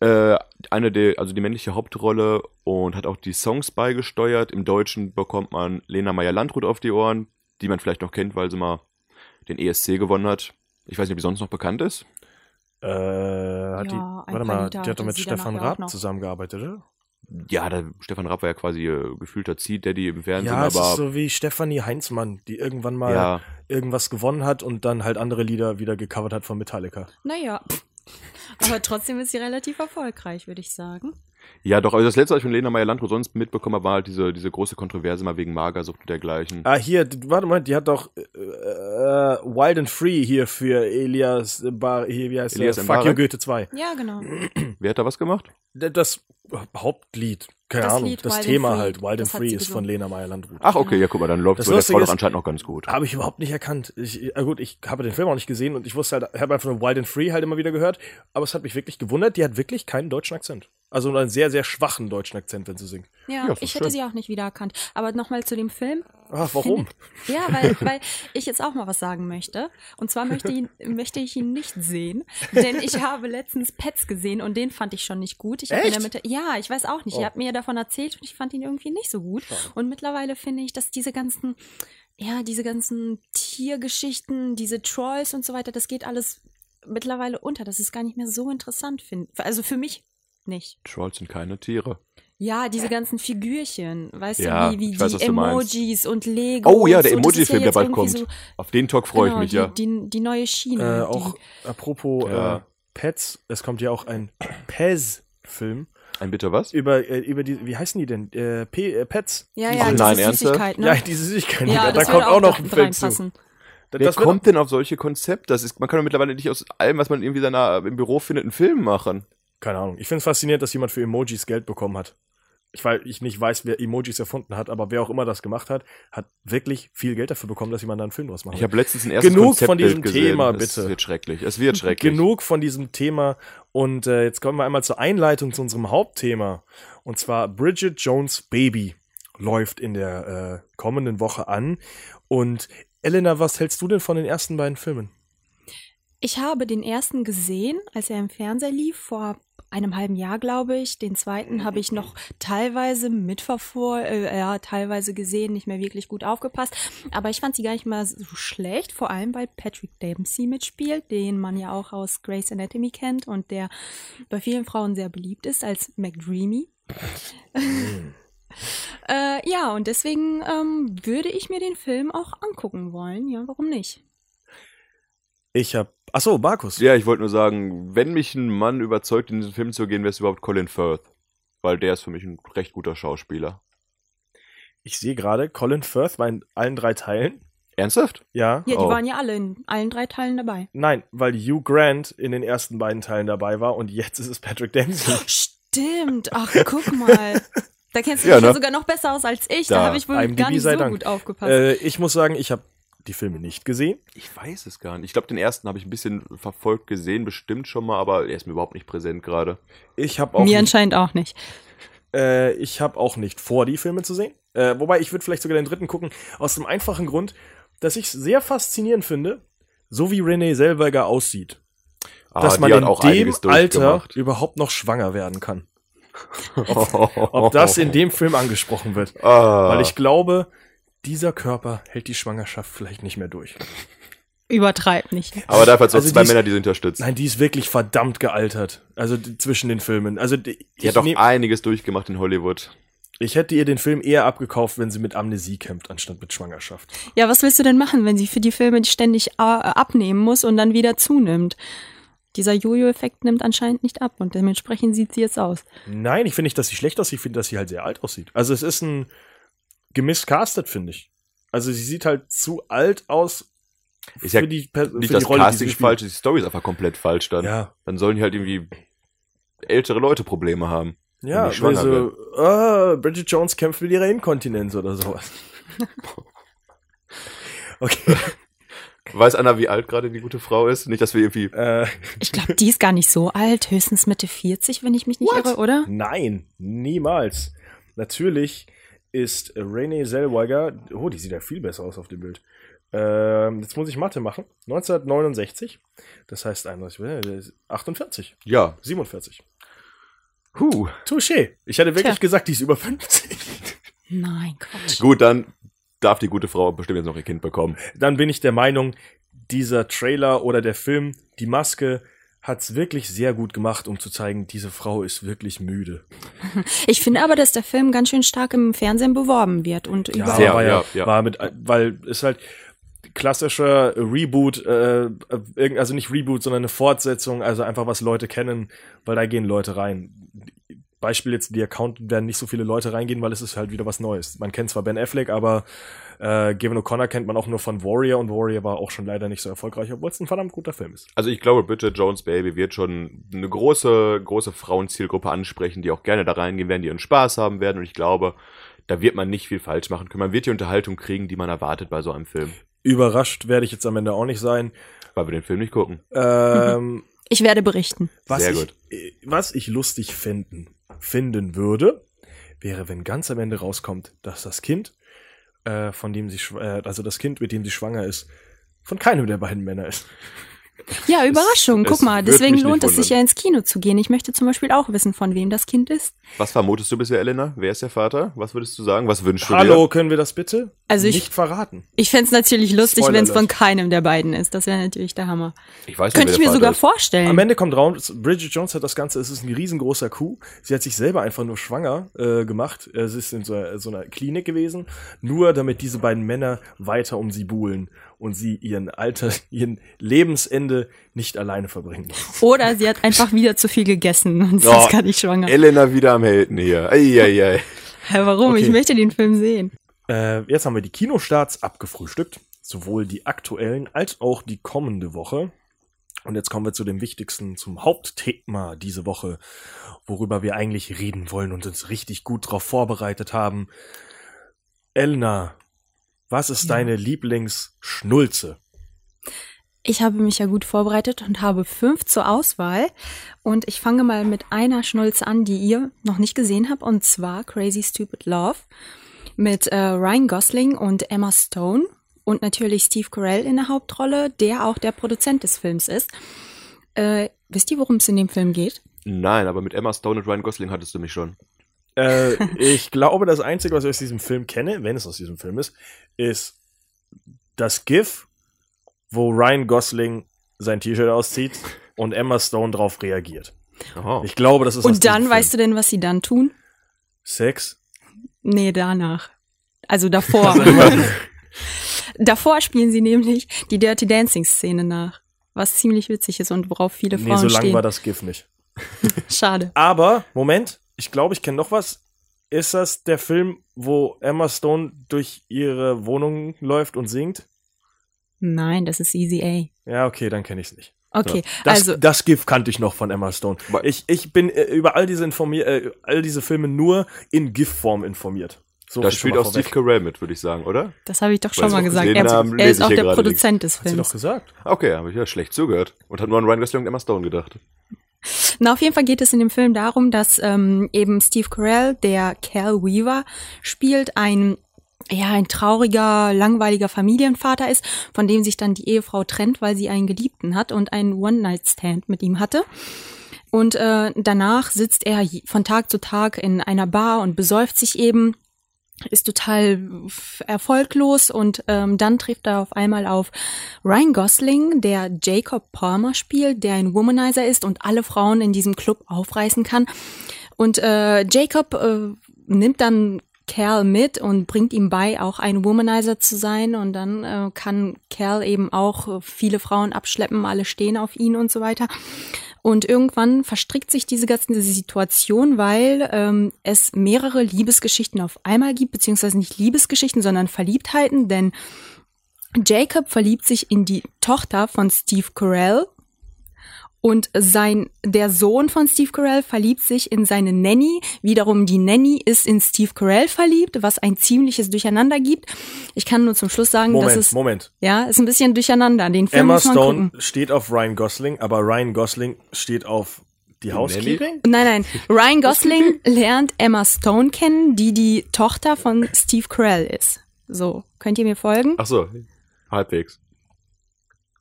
äh, eine der, also die männliche Hauptrolle und hat auch die Songs beigesteuert. Im Deutschen bekommt man Lena Meyer-Landrut auf die Ohren, die man vielleicht noch kennt, weil sie mal den ESC gewonnen hat. Ich weiß nicht, ob sie sonst noch bekannt ist. Äh, hat die, Ja, ein warte mal, Lieder die hat doch mit Stefan Raab zusammengearbeitet, oder? Ja, der Stefan Rapp war ja quasi äh, gefühlter Zieh-Daddy im Fernsehen, Ja, es aber ist so wie Stefanie Heinzmann, die irgendwann mal ja, irgendwas gewonnen hat und dann halt andere Lieder wieder gecovert hat von Metallica. Naja. Aber trotzdem ist sie relativ erfolgreich, würde ich sagen. Ja, doch, also das letzte, was ich von Lena Meyer-Landrut sonst mitbekommen habe, war halt diese, diese große Kontroverse mal wegen Magersucht und dergleichen. Ah, hier, warte mal, die hat doch äh, äh, Wild and Free hier für Elias Bar, hier, wie heißt Elias der? Fuck? You Goethe 2. Ja, genau. Wer hat da was gemacht? Das Hauptlied, keine Das Ahnung, Lied das Wild Thema halt, Wild das and Free ist von. Lena Meyer-Landrut. Ach, okay, ja, guck mal, dann läuft Das so der Lustige Frau doch anscheinend noch ganz gut. Habe ich überhaupt nicht erkannt. Ich, äh, gut, ich habe den Film auch nicht gesehen und ich wusste halt, ich habe einfach nur Wild and Free halt immer wieder gehört, aber es hat mich wirklich gewundert, die hat wirklich keinen deutschen Akzent. Also einen sehr, sehr schwachen deutschen Akzent, wenn sie singt. Ja, Ja, ich hätte schön. sie auch nicht wiedererkannt. Aber nochmal zu dem Film. Ach, warum? Ja, weil, weil ich jetzt auch mal was sagen möchte. Und zwar möchte, ihn, möchte ich ihn nicht sehen, denn ich habe letztens Pets gesehen und den fand ich schon nicht gut. Ich Echt? damit, ja, ich weiß auch nicht. Oh. Ihr habt mir davon erzählt und ich fand ihn irgendwie nicht so gut. Und mittlerweile finde ich, dass diese ganzen, ja, diese ganzen Tiergeschichten, diese Trolls und so weiter, das geht alles mittlerweile unter. Das ist gar nicht mehr so interessant, finde Also für mich nicht. Trolls sind keine Tiere. Ja, diese ganzen Figürchen, weißt Ja, du, wie, wie ich weiß, die. Emojis und Lego. Oh ja, der so. Emoji-Film, der jetzt bald kommt. So, Auf den Talk freue genau, ich mich, ja. die, die, die neue Schiene. Äh, die, auch apropos Ja. äh, Pets, es kommt ja auch ein Pez-Film Ein bitte was? über, äh, über die, wie heißen die denn? Äh, P äh, Pets. ja, Ach ja, diese nein, ernsthaft? Süßigkeit, ne? Ja, diese Süßigkeiten. ja, da das kommt auch noch ein Film zu. Wer das kommt denn auf solche Konzepte? Das ist, man kann doch mittlerweile nicht aus allem, was man irgendwie seiner, im Büro findet, einen Film machen. Keine Ahnung. Ich finde es faszinierend, dass jemand für Emojis Geld bekommen hat. Ich, weil ich nicht weiß, wer Emojis erfunden hat, aber wer auch immer das gemacht hat, hat wirklich viel Geld dafür bekommen, dass jemand da einen Film draus macht. Ich habe letztens ein erstes Genug von Konzeptbild diesem gesehen. Thema, Es bitte. wird schrecklich. Es wird schrecklich. Genug von diesem Thema. Und äh, jetzt kommen wir einmal zur Einleitung zu unserem Hauptthema. Und zwar Bridget Jones Baby läuft in der äh, kommenden Woche an. Und Elena, was hältst du denn von den ersten beiden Filmen? Ich habe den ersten gesehen, als er im Fernseher lief, vor einem halben Jahr, glaube ich. Den zweiten habe ich noch teilweise mitverfolgt, äh, ja, teilweise gesehen, nicht mehr wirklich gut aufgepasst. Aber ich fand sie gar nicht mal so schlecht, vor allem weil Patrick Dempsey mitspielt, den man ja auch aus Grey's Anatomy kennt und der bei vielen Frauen sehr beliebt ist als McDreamy. äh, ja, und deswegen ähm, würde ich mir den Film auch angucken wollen. Ja, warum nicht? Ich hab. Achso, Markus. ja, ich wollte nur sagen, wenn mich ein Mann überzeugt, in diesen Film zu gehen, wäre es überhaupt Colin Firth. Weil der ist für mich ein recht guter Schauspieler. Ich sehe gerade, Colin Firth war in allen drei Teilen. Ernsthaft? Ja. Ja, die Oh. waren ja alle in allen drei Teilen dabei. Nein, weil Hugh Grant in den ersten beiden Teilen dabei war und jetzt ist es Patrick Dempsey. Stimmt. Ach, guck mal. Da kennst du Ja, dich ja ne? sogar noch besser aus als ich. Da, Da, habe ich wohl IMDb gar nicht so Dank. gut aufgepasst. äh, ich muss sagen, ich habe die Filme nicht gesehen. Ich weiß es gar nicht. Ich glaube, den ersten habe ich ein bisschen verfolgt gesehen, bestimmt schon mal, aber er ist mir überhaupt nicht präsent gerade. Ich habe auch Mir nicht, anscheinend auch nicht. äh, ich habe auch nicht vor, die Filme zu sehen. Äh, wobei ich würde vielleicht sogar den dritten gucken, aus dem einfachen Grund, dass ich sehr faszinierend finde, so wie Renee Zellweger aussieht, Ah, dass man in auch dem Alter überhaupt noch schwanger werden kann. Ob Ob das in dem Film angesprochen wird. ah. Weil ich glaube, dieser Körper hält die Schwangerschaft vielleicht nicht mehr durch. Übertreib nicht. Aber dafür hat es auch Also zwei ist- Männer, die sie unterstützen. Nein, die ist wirklich verdammt gealtert. Also die, zwischen den Filmen. Also die, Die ich, hat doch einiges durchgemacht in Hollywood. ich hätte ihr den Film eher abgekauft, wenn sie mit Amnesie kämpft, anstatt mit Schwangerschaft. Ja, was willst du denn machen, wenn sie für die Filme ständig äh, abnehmen muss und dann wieder zunimmt? Dieser Jojo-Effekt nimmt anscheinend nicht ab und dementsprechend sieht sie jetzt aus. Nein, ich finde nicht, dass sie schlecht aussieht, ich finde, dass sie halt sehr alt aussieht. Also es ist ein gemisst castet, finde ich. Also sie sieht halt zu alt aus Ist ja für die, Per- für Nicht die das Rolle, die Casting sie falsch die Story ist einfach komplett falsch dann. Ja, Dann sollen die halt irgendwie ältere Leute Probleme haben. Ja, Wenn die schwanger weil so, ah, Bridget Jones kämpft mit ihrer Inkontinenz oder sowas. okay. Weiß Anna, wie alt gerade die gute Frau ist? Nicht, dass wir irgendwie. Äh, Ich glaube, die ist gar nicht so alt, höchstens Mitte 40, wenn ich mich nicht irre, oder? nein, niemals. Natürlich ist Renee Zellweger, oh, die sieht ja viel besser aus auf dem Bild. Ähm, jetzt muss ich Mathe machen. 1969. Das heißt 31, äh, 48, Ja. 47. Huh. Touché. Ich hätte wirklich Tja. gesagt, die ist über 50. Nein, Quatsch. Gut, dann darf die gute Frau bestimmt jetzt noch ihr Kind bekommen. Dann bin ich der Meinung, dieser Trailer oder der Film, die Maske, hat's wirklich sehr gut gemacht, um zu zeigen, diese Frau ist wirklich müde. Ich finde aber, dass der Film ganz schön stark im Fernsehen beworben wird und Ja, überall. Sehr, war ja, ja, ja. war mit, weil es halt klassischer Reboot, äh, also nicht Reboot, sondern eine Fortsetzung, also einfach was Leute kennen, weil da gehen Leute rein. Beispiel jetzt, die Account werden nicht so viele Leute reingehen, weil es ist halt wieder was Neues. Man kennt zwar Ben Affleck, aber äh, Gavin O'Connor kennt man auch nur von Warrior und Warrior war auch schon leider nicht so erfolgreich, obwohl es ein verdammt guter Film ist. Also ich glaube, Bridget Jones Baby wird schon eine große, große Frauenzielgruppe ansprechen, die auch gerne da reingehen werden, die ihren Spaß haben werden. Und ich glaube, da wird man nicht viel falsch machen können. Man wird die Unterhaltung kriegen, die man erwartet bei so einem Film. Überrascht werde ich jetzt am Ende auch nicht sein. Weil wir den Film nicht gucken. Ähm, Ich werde berichten. Was Sehr ich, gut. äh, Was ich lustig finden, finden würde, wäre, wenn ganz am Ende rauskommt, dass das Kind, äh, von dem sie, äh, also das Kind, mit dem sie schwanger ist, von keinem der beiden Männer ist. Ja, Überraschung. es Guck mal, würde deswegen lohnt es sich ja ins Kino zu gehen. Ich möchte zum Beispiel auch wissen, von wem das Kind ist. Was vermutest du bisher, Elena? Wer ist der Vater? Was würdest du sagen? Was wünschst du Hallo, dir? können wir das bitte Also ich- nicht verraten? Ich fänd's natürlich lustig, wenn es von keinem der beiden ist. Das wäre natürlich der Hammer. Ich weiß nicht, Könnte ich mir sogar ist. vorstellen. Am Ende kommt raus, Bridget Jones hat das Ganze, es ist ein riesengroßer Coup. Sie hat sich selber einfach nur schwanger äh, gemacht. Es ist in so, so einer Klinik gewesen, nur damit diese beiden Männer weiter um sie buhlen und sie ihren Alter, ihren Lebensende nicht alleine verbringen. Oder sie hat einfach wieder zu viel gegessen und sie Ja, ist gar nicht schwanger. Elena wieder am Helden hier. Eieiei. Hä, warum? Okay. Ich möchte den Film sehen. Äh, jetzt haben wir die Kinostarts abgefrühstückt, sowohl die aktuellen als auch die kommende Woche. Und jetzt kommen wir zu dem wichtigsten, zum Hauptthema diese Woche, worüber wir eigentlich reden wollen und uns richtig gut darauf vorbereitet haben. Elna, was ist Ja. deine Lieblingsschnulze? Ich habe mich ja gut vorbereitet und habe fünf zur Auswahl. Und ich fange mal mit einer Schnulze an, die ihr noch nicht gesehen habt, und zwar Crazy Stupid Love mit äh, Ryan Gosling und Emma Stone und natürlich Steve Carell in der Hauptrolle, der auch der Produzent des Films ist. Äh, wisst ihr, worum es in dem Film geht? Nein, aber mit Emma Stone und Ryan Gosling hattest du mich schon. Äh, ich glaube, das Einzige, was ich aus diesem Film kenne, wenn es aus diesem Film ist, ist das GIF, wo Ryan Gosling sein T-Shirt auszieht und Emma Stone drauf reagiert. Oh. Ich glaube, das ist Und dann, weißt du denn, was sie dann tun? Sex. Nee, danach. Also davor. davor spielen sie nämlich die Dirty Dancing Szene nach. Was ziemlich witzig ist und worauf viele Nee, Frauen so lang stehen. war das GIF nicht. Schade. Aber, Moment, ich glaube, ich kenne noch was. Ist das der Film, wo Emma Stone durch ihre Wohnung läuft und singt? Nein, das ist Easy A. Ja, okay, dann kenne ich es nicht. Okay, Das, also das GIF kannte ich noch von Emma Stone. Aber- Ich, ich bin äh, über all diese, informier äh, all diese Filme nur in GIF-Form informiert. So Da spielt auch vorweg. Steve Carell mit, würde ich sagen, oder? das habe ich doch schon mal gesagt. Er, Namen er ist auch der Produzent des Hat sie doch Films. gesagt. Okay, habe ich ja schlecht zugehört. Und hat nur an Ryan Gosling und Emma Stone gedacht. Na, auf jeden Fall geht es in dem Film darum, dass ähm, eben Steve Carell, der Cal Weaver, spielt ein ja, ein trauriger, langweiliger Familienvater ist, von dem sich dann die Ehefrau trennt, weil sie einen Geliebten hat und einen One-Night-Stand mit ihm hatte. Und äh, danach sitzt er von Tag zu Tag in einer Bar und besäuft sich eben, ist total erfolglos und ähm, dann trifft er auf einmal auf Ryan Gosling, der Jacob Palmer spielt, der ein Womanizer ist und alle Frauen in diesem Club aufreißen kann. Und äh, Jacob äh, nimmt dann Cal mit und bringt ihm bei, auch ein Womanizer zu sein. Und dann äh, kann Cal eben auch viele Frauen abschleppen, alle stehen auf ihn und so weiter. Und irgendwann verstrickt sich diese ganze Situation, weil ähm, es mehrere Liebesgeschichten auf einmal gibt, beziehungsweise nicht Liebesgeschichten, sondern Verliebtheiten, denn Jacob verliebt sich in die Tochter von Steve Carell Und sein, der Sohn von Steve Carell verliebt sich in seine Nanny. Wiederum die Nanny ist in Steve Carell verliebt, was ein ziemliches Durcheinander gibt. Ich kann nur zum Schluss sagen, Moment, dass es, Moment. ja, ist ein bisschen durcheinander. Den Film Emma muss man Stone gucken. steht auf Ryan Gosling, aber Ryan Gosling steht auf die Housekeeping? Nein, nein. Ryan Gosling lernt Emma Stone kennen, die die Tochter von Steve Carell ist. So, könnt ihr mir folgen? Ach so, halbwegs.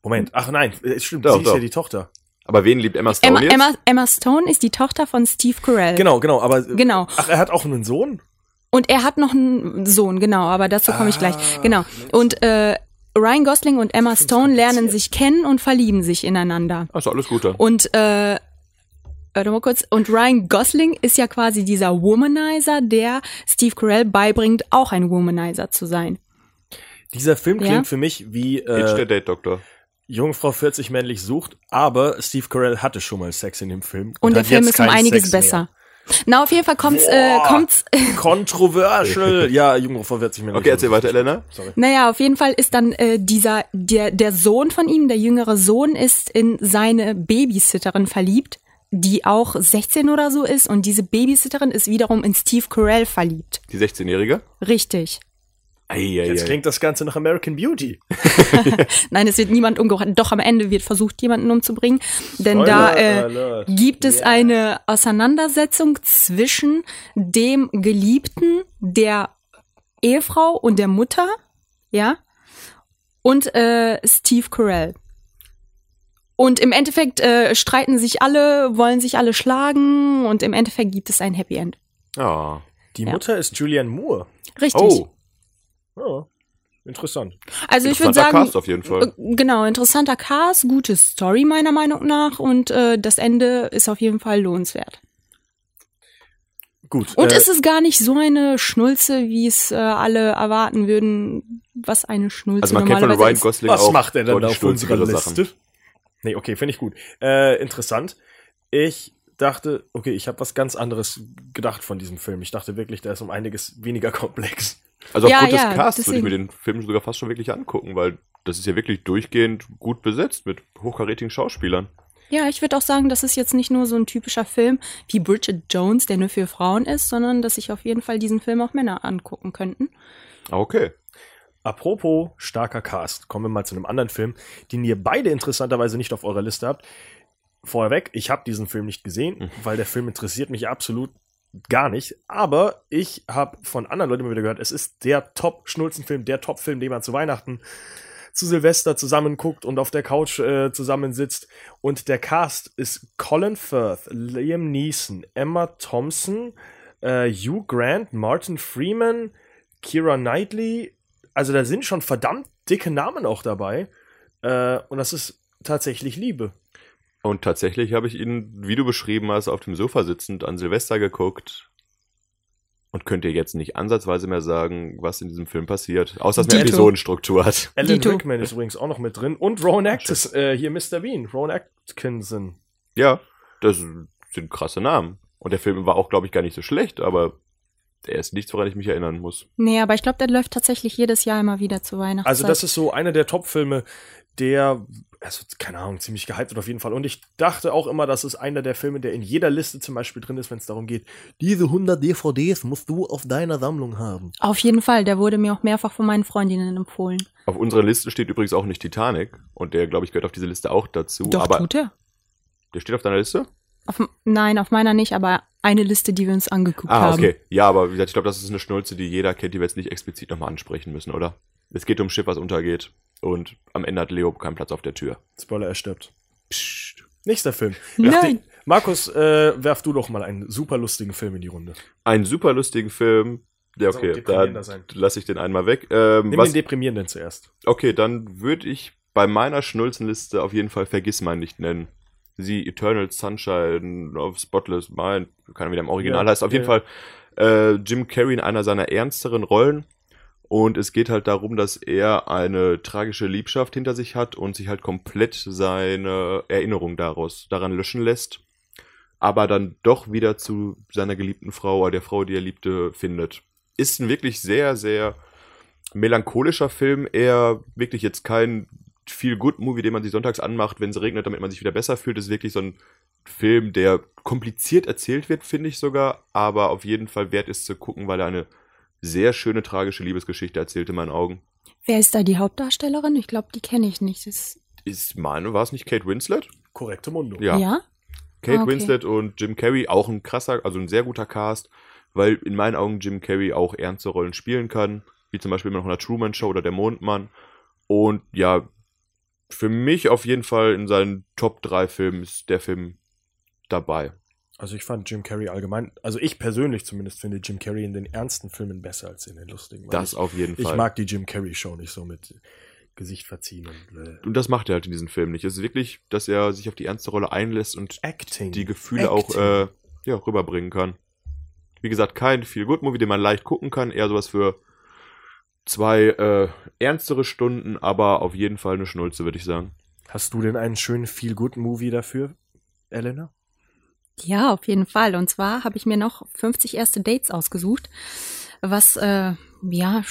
Moment, ach nein, es stimmt, Doch, sie ist ja doch. die Tochter. Aber wen liebt Emma Stone Emma, jetzt? Emma, Emma Stone ist die Tochter von Steve Carell. Genau, genau, aber Genau. Ach, er hat auch einen Sohn? Und er hat noch einen Sohn, genau, aber dazu komme ich gleich. Genau. Und äh, Ryan Gosling und Emma Stone lernen sich kennen und verlieben sich ineinander. Ach so, alles Gute. Und äh, warte mal kurz. Und Ryan Gosling ist ja quasi dieser Womanizer, der Steve Carell beibringt, auch ein Womanizer zu sein. Dieser Film Ja? klingt für mich wie Jetzt der äh, Date-Doktor. Jungfrau 40 männlich sucht, aber Steve Carell hatte schon mal Sex in dem Film. Und, der hat Film jetzt ist um einiges Sex mehr. besser. Na, auf jeden Fall kommt's, äh, Boah. kommt's, Controversial. ja, Jungfrau 40 männlich Okay, erzähl weiter, Elena. Sorry. Naja, auf jeden Fall ist dann äh, dieser, der, der Sohn von ihm, der jüngere Sohn, ist in seine Babysitterin verliebt, die auch 16 oder so ist. Und diese Babysitterin ist wiederum in Steve Carell verliebt. Die 16-Jährige? Richtig. Jetzt klingt das Ganze nach American Beauty. Nein, es wird niemand umgebracht. Doch am Ende wird versucht, jemanden umzubringen. Denn da Spoiler äh, alert. gibt es eine Auseinandersetzung zwischen dem Geliebten, der Ehefrau und der Mutter, ja, und äh, Steve Carell. Und im Endeffekt äh, streiten sich alle, wollen sich alle schlagen und im Endeffekt gibt es ein Happy End. Ah. Die Ja. Mutter ist Julianne Moore. Richtig. Oh, Ja, interessant. also ich würde interessanter sagen, Cast auf jeden Fall. Äh, Genau, interessanter Cast, gute Story meiner Meinung nach und äh, das Ende ist auf jeden Fall lohnenswert. Gut. Und äh, es ist gar nicht so eine Schnulze, wie es äh, alle erwarten würden, was eine Schnulze Also man kennt von normalerweise Ryan ist. Gosling was auch macht er denn da auf unserer Liste? Sachen. Nee, okay, finde ich gut. Äh, interessant. Ich dachte, okay, ich habe was ganz anderes gedacht von diesem Film. Ich dachte wirklich, der ist um einiges weniger komplex. Also Ja, aufgrund ja, des Casts würde ich mir den Film sogar fast schon wirklich angucken, weil das ist ja wirklich durchgehend gut besetzt mit hochkarätigen Schauspielern. Ja, ich würde auch sagen, das ist jetzt nicht nur so ein typischer Film wie Bridget Jones, der nur für Frauen ist, sondern dass sich auf jeden Fall diesen Film auch Männer angucken könnten. Ah, Okay. Apropos starker Cast, kommen wir mal zu einem anderen Film, den ihr beide interessanterweise nicht auf eurer Liste habt. Vorweg, ich habe diesen Film nicht gesehen, weil der Film interessiert mich absolut gar nicht. Aber ich habe von anderen Leuten immer wieder gehört, es ist der Top-Schnulzenfilm, der Top-Film, den man zu Weihnachten, zu Silvester zusammen guckt und auf der Couch äh, zusammensitzt. Und der Cast ist Colin Firth, Liam Neeson, Emma Thompson, äh, Hugh Grant, Martin Freeman, Kira Knightley. Also da sind schon verdammt dicke Namen auch dabei. Äh, und das ist tatsächlich Liebe. Und tatsächlich habe ich ihn, wie du beschrieben hast, auf dem Sofa sitzend an Silvester geguckt und könnt ihr jetzt nicht ansatzweise mehr sagen, was in diesem Film passiert, außer dass man Dito. Episodenstruktur hat. Alan Dito. Rickman ist übrigens auch noch mit drin. Und Rowan Atkinson, äh, hier Mr. Bean, Rowan Atkinson. Ja, das sind krasse Namen. Und der Film war auch, glaube ich, gar nicht so schlecht, aber er ist nichts, woran ich mich erinnern muss. Nee, aber ich glaube, der läuft tatsächlich jedes Jahr immer wieder zu Weihnachten. Also das ist so einer der Top-Filme, der, also keine Ahnung, ziemlich gehypt wird auf jeden Fall. Und ich dachte auch immer, das ist einer der Filme, der in jeder Liste zum Beispiel drin ist, wenn es darum geht, diese 100 DVDs musst du auf deiner Sammlung haben. Auf jeden Fall, der wurde mir auch mehrfach von meinen Freundinnen empfohlen. Auf unserer Liste steht übrigens auch nicht Titanic und der, glaube ich, gehört auf diese Liste auch dazu. Doch, aber tut er. der steht auf deiner Liste? Auf, nein, auf meiner nicht, aber eine Liste, die wir uns angeguckt Ah, haben. okay. Ja, aber wie gesagt, ich glaube, das ist eine Schnulze, die jeder kennt, die wir jetzt nicht explizit nochmal ansprechen müssen, oder? Es geht um ein Schiff, was untergeht und am Ende hat Leo keinen Platz auf der Tür. Spoiler, er stirbt. Psst. Nächster Film. Nein. die- Markus, äh, werf du doch mal einen super lustigen Film in die Runde. Einen super lustigen Film. Ja, okay, dann lasse ich den einmal weg. Ähm, Nimm was, den deprimierenden zuerst. okay, dann würde ich bei meiner Schnulzenliste auf jeden Fall Vergiss mein nicht nennen. Sie Eternal Sunshine of Spotless Mind, keine Ahnung, wie der im Original Ja, heißt. Auf ja, jeden Fall äh, Jim Carrey in einer seiner ernsteren Rollen. Und es geht halt darum, dass er eine tragische Liebschaft hinter sich hat und sich halt komplett seine Erinnerung daraus daran löschen lässt. Aber dann doch wieder zu seiner geliebten Frau oder der Frau, die er liebte, findet. Ist ein wirklich sehr, sehr melancholischer Film. Eher wirklich jetzt kein viel Good Movie, den man sich sonntags anmacht, wenn es regnet, damit man sich wieder besser fühlt. Das ist wirklich so ein Film, der kompliziert erzählt wird, finde ich sogar, aber auf jeden Fall wert ist zu gucken, weil er eine sehr schöne tragische Liebesgeschichte erzählt in meinen Augen. Wer ist da die Hauptdarstellerin? Ich glaube, die kenne ich nicht. Das, Ist meine, war es nicht Kate Winslet? Korrekte Mundo. Ja. ja? Kate Ah, okay. Winslet und Jim Carrey, auch ein krasser, also ein sehr guter Cast, weil in meinen Augen Jim Carrey auch ernste Rollen spielen kann, wie zum Beispiel immer noch in der Truman Show oder der Mondmann. Und ja, für mich auf jeden Fall in seinen Top 3 Filmen ist der Film dabei. Also ich fand Jim Carrey allgemein, also ich persönlich zumindest finde Jim Carrey in den ernsten Filmen besser als in den lustigen. Das ich, auf jeden ich Fall. mag die Jim Carrey Show nicht so mit Gesicht verziehen und blö. und das macht er halt in diesem Film nicht. Es ist wirklich, dass er sich auf die ernste Rolle einlässt und Acting. die Gefühle auch Acting. äh, ja, rüberbringen kann. Wie gesagt, kein viel Good Movie, den man leicht gucken kann, eher sowas für zwei äh, ernstere Stunden, aber auf jeden Fall eine Schnulze, würde ich sagen. Hast du denn einen schönen Feel-Good-Movie dafür, Elena? Ja, auf jeden Fall. Und zwar habe ich mir noch 50 erste Dates ausgesucht, was, äh, ja,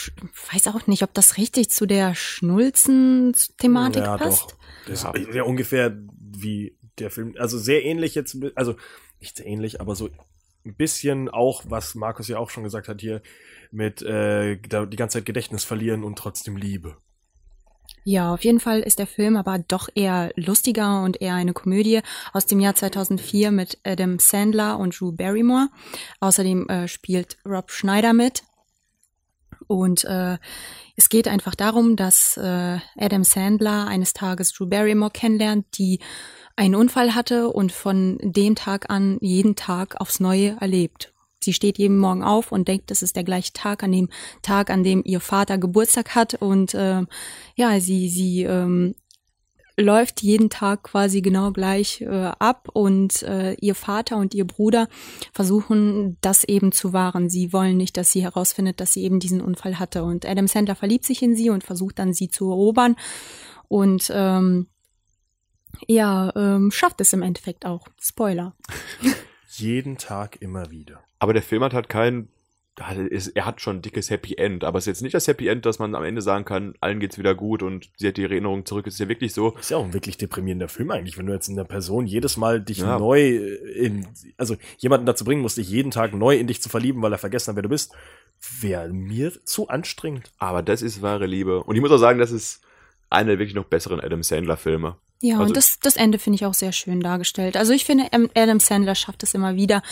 weiß auch nicht, ob das richtig zu der Schnulzen-Thematik ja, passt. doch. Das ist ja ungefähr wie der Film. Also sehr ähnlich jetzt, also nicht sehr ähnlich, aber so ein bisschen auch, was Markus ja auch schon gesagt hat hier, mit äh, da- die ganze Zeit Gedächtnis verlieren und trotzdem Liebe. Ja, auf jeden Fall ist der Film aber doch eher lustiger und eher eine Komödie aus dem Jahr 2004 mit Adam Sandler und Drew Barrymore. Außerdem äh, spielt Rob Schneider mit. Und äh, es geht einfach darum, dass äh, Adam Sandler eines Tages Drew Barrymore kennenlernt, die einen Unfall hatte und von dem Tag an jeden Tag aufs Neue erlebt. Sie steht jeden Morgen auf und denkt, das ist der gleiche Tag, an dem Tag, an dem ihr Vater Geburtstag hat. Und äh, ja, sie, sie ähm, läuft jeden Tag quasi genau gleich äh, ab und äh, ihr Vater und ihr Bruder versuchen das eben zu wahren. Sie wollen nicht, dass sie herausfindet, dass sie eben diesen Unfall hatte. Und Adam Sandler verliebt sich in sie und versucht dann sie zu erobern und ähm, ja, ähm, schafft es im Endeffekt auch. Spoiler. Jeden Tag immer wieder. Aber der Film hat halt kein, er hat schon ein dickes Happy End, aber es ist jetzt nicht das Happy End, dass man am Ende sagen kann, allen geht's wieder gut und sie hat die Erinnerung zurück. Es ist ja wirklich so, Ist ja auch ein wirklich deprimierender Film eigentlich, wenn du jetzt in der Person jedes Mal dich Ja. neu in, also jemanden dazu bringen musst, dich jeden Tag neu in dich zu verlieben, weil er vergessen hat, wer du bist, wäre mir zu anstrengend. aber das ist wahre Liebe. Und ich muss auch sagen, das ist einer der wirklich noch besseren Adam Sandler Filme. Ja, Also- und das, das Ende finde ich auch sehr schön dargestellt. Also ich finde, Am- Adam Sandler schafft es immer wieder,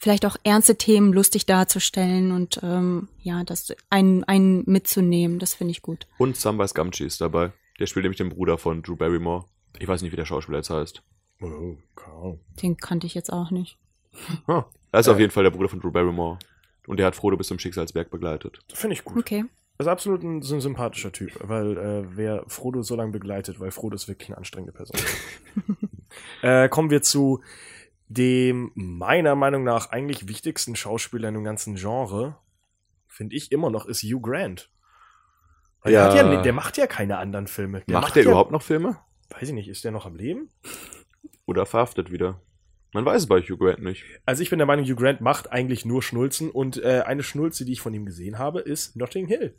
vielleicht auch ernste Themen lustig darzustellen und ähm, ja, das einen, einen mitzunehmen. Das finde ich gut. Und Samwise Gamgee ist dabei. Der spielt nämlich den Bruder von Drew Barrymore. Ich weiß nicht, wie der Schauspieler jetzt heißt. Oh, Ahnung. Den kannte ich jetzt auch nicht. Huh. Das ist auf jeden Fall der Bruder von Drew Barrymore. Und der hat Frodo bis zum Schicksalsberg begleitet. Finde ich gut. Okay. Das ist absolut ein, so ein sympathischer Typ, weil äh, wer Frodo so lange begleitet, weil Frodo ist wirklich eine anstrengende Person. äh, kommen wir zu dem meiner Meinung nach eigentlich wichtigsten Schauspieler in dem ganzen Genre, finde ich immer noch, ist Hugh Grant. Weil Ja. Der, ja, der macht ja keine anderen Filme. Der Macht der ja, überhaupt noch Filme? Weiß ich nicht, ist der noch am Leben? Oder verhaftet wieder? Man weiß es bei Hugh Grant nicht. Also ich bin der Meinung, Hugh Grant macht eigentlich nur Schnulzen und äh, eine Schnulze, die ich von ihm gesehen habe, ist Notting Hill.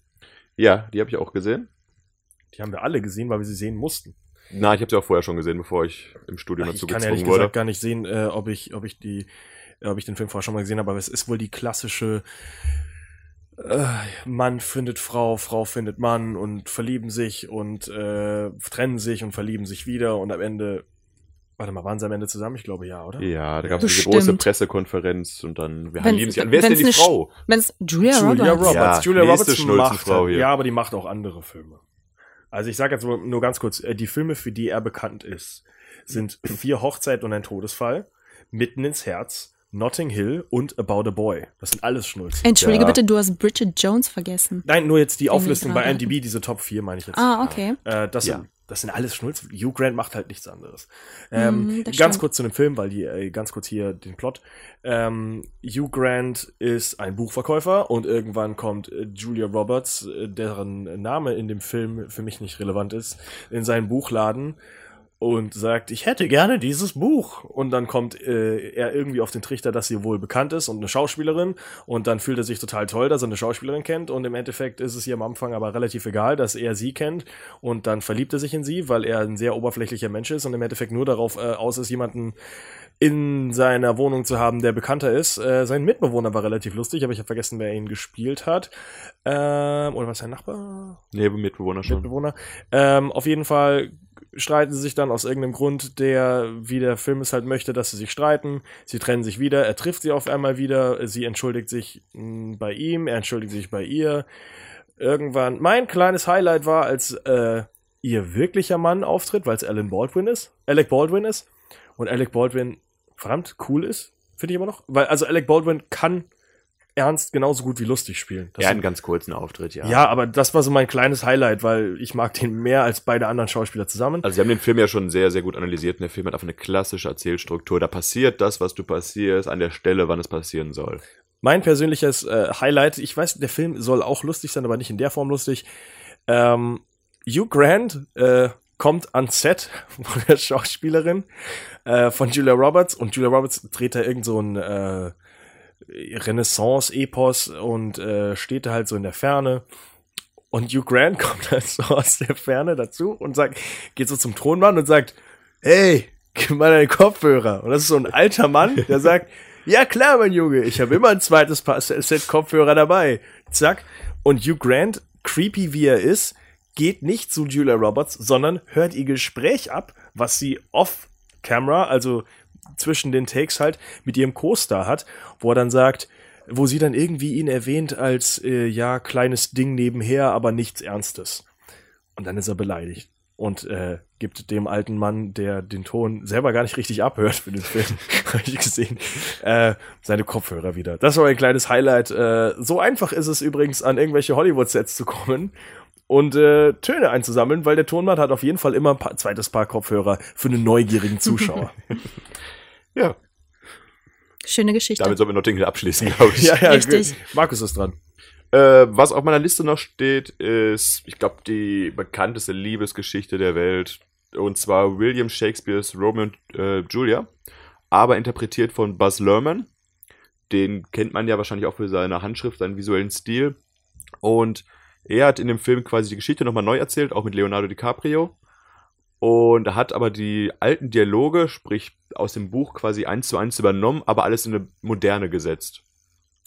Ja, die habe ich auch gesehen. Die haben wir alle gesehen, weil wir sie sehen mussten. Na, ich habe sie auch vorher schon gesehen, bevor ich im Studium Ach, dazu ich kann ehrlich gezwungen wurde. gesagt gar nicht sehen, äh, ob ich, ob ich die, äh, ob ich den Film vorher schon mal gesehen habe, aber es ist wohl die klassische äh, Mann findet Frau, Frau findet Mann und verlieben sich und äh, trennen sich und verlieben sich wieder und am Ende, warte mal, waren sie am Ende zusammen? Ich glaube ja, oder? Ja, da gab es diese Bestimmt. große Pressekonferenz und dann, wir Wenn- lieben sich an. Wer ist denn die eine Frau? Wenn's Julia, Julia Roberts. Roberts. Ja, Julia Roberts macht, hier. ja, aber die macht auch andere Filme. Also ich sage jetzt nur, nur ganz kurz, äh, die Filme, für die er bekannt ist, sind Vier Hochzeit und ein Todesfall, Mitten ins Herz, Notting Hill und About a Boy. Das sind alles Schnulzen. Entschuldige Ja. bitte, du hast Bridget Jones vergessen. Nein, nur jetzt die Auflistung bei IMDb, diese Top 4 meine ich jetzt. Ah, okay. Äh, das, Ja. sind, das sind alles Schnulzen. Hugh Grant macht halt nichts anderes. Ähm, das ganz stimmt. kurz zu dem Film, weil die, äh, ganz kurz hier den Plot. Ähm, Hugh Grant ist ein Buchverkäufer und irgendwann kommt äh, Julia Roberts, äh, deren Name in dem Film für mich nicht relevant ist, in seinen Buchladen und sagt, ich hätte gerne dieses Buch. Und dann kommt äh, er irgendwie auf den Trichter, dass sie wohl bekannt ist und eine Schauspielerin. Und dann fühlt er sich total toll, dass er eine Schauspielerin kennt. Und im Endeffekt ist es ihr am Anfang aber relativ egal, dass er sie kennt. Und dann verliebt er sich in sie, weil er ein sehr oberflächlicher Mensch ist und im Endeffekt nur darauf äh, aus ist, jemanden in seiner Wohnung zu haben, der bekannter ist. Äh, sein Mitbewohner war relativ lustig, aber ich habe vergessen, wer ihn gespielt hat. Ähm, oder was sein Nachbar? Nee, Mitbewohner schon. Mitbewohner. Ähm, auf jeden Fall streiten sie sich dann aus irgendeinem Grund, der, wie der Film es halt möchte, dass sie sich streiten. Sie trennen sich wieder, er trifft sie auf einmal wieder, sie entschuldigt sich mh, bei ihm, er entschuldigt sich bei ihr. Irgendwann, mein kleines Highlight war, als äh, ihr wirklicher Mann auftritt, weil es Alan Baldwin ist, Alec Baldwin ist. Und Alec Baldwin verdammt cool ist, finde ich immer noch. Weil, also Alec Baldwin kann ernst genauso gut wie lustig spielen. Das Ja, einen ganz kurzen Auftritt, ja. ja, aber das war so mein kleines Highlight, weil ich mag den mehr als beide anderen Schauspieler zusammen. Also sie haben den Film ja schon sehr, sehr gut analysiert und der Film hat einfach eine klassische Erzählstruktur. Da passiert das, was du passierst, an der Stelle, wann es passieren soll. Mein persönliches äh, Highlight, ich weiß, der Film soll auch lustig sein, aber nicht in der Form lustig. Ähm, Hugh Grant äh, kommt ans Set von der Schauspielerin äh, von Julia Roberts und Julia Roberts dreht da irgend so ein äh, Renaissance-Epos und äh, steht da halt so in der Ferne. Und Hugh Grant kommt halt so aus der Ferne dazu und sagt, geht so zum Thronmann und sagt, hey, gib mal deine Kopfhörer. Und das ist so ein alter Mann, der sagt, ja klar, mein Junge, ich habe immer ein zweites Paar Set Kopfhörer dabei. Zack. Und Hugh Grant, creepy wie er ist, geht nicht zu Julia Roberts, sondern hört ihr Gespräch ab, was sie off Camera, also zwischen den Takes halt, mit ihrem Co-Star hat, wo er dann sagt, wo sie dann irgendwie ihn erwähnt als, äh, ja, kleines Ding nebenher, aber nichts Ernstes. Und dann ist er beleidigt und äh, gibt dem alten Mann, der den Ton selber gar nicht richtig abhört für den Film, habe ich gesehen, äh, seine Kopfhörer wieder. Das war ein kleines Highlight. Äh, so einfach ist es übrigens, an irgendwelche Hollywood-Sets zu kommen und äh, Töne einzusammeln, weil der Tonmann hat auf jeden Fall immer ein paar, zweites Paar Kopfhörer für einen neugierigen Zuschauer. Ja, Schöne Geschichte. damit sollen wir Notting Hill abschließen, glaube ich. ja, ja, Richtig. Markus ist dran. Äh, was auf meiner Liste noch steht, ist, ich glaube, die bekannteste Liebesgeschichte der Welt. Und zwar William Shakespeares Romeo und äh, Julia, aber interpretiert von Buzz Lerman. Den kennt man ja wahrscheinlich auch für seine Handschrift, seinen visuellen Stil. Und er hat in dem Film quasi die Geschichte nochmal neu erzählt, auch mit Leonardo DiCaprio. Und hat aber die alten Dialoge, sprich aus dem Buch quasi eins zu eins übernommen, aber alles in eine moderne gesetzt.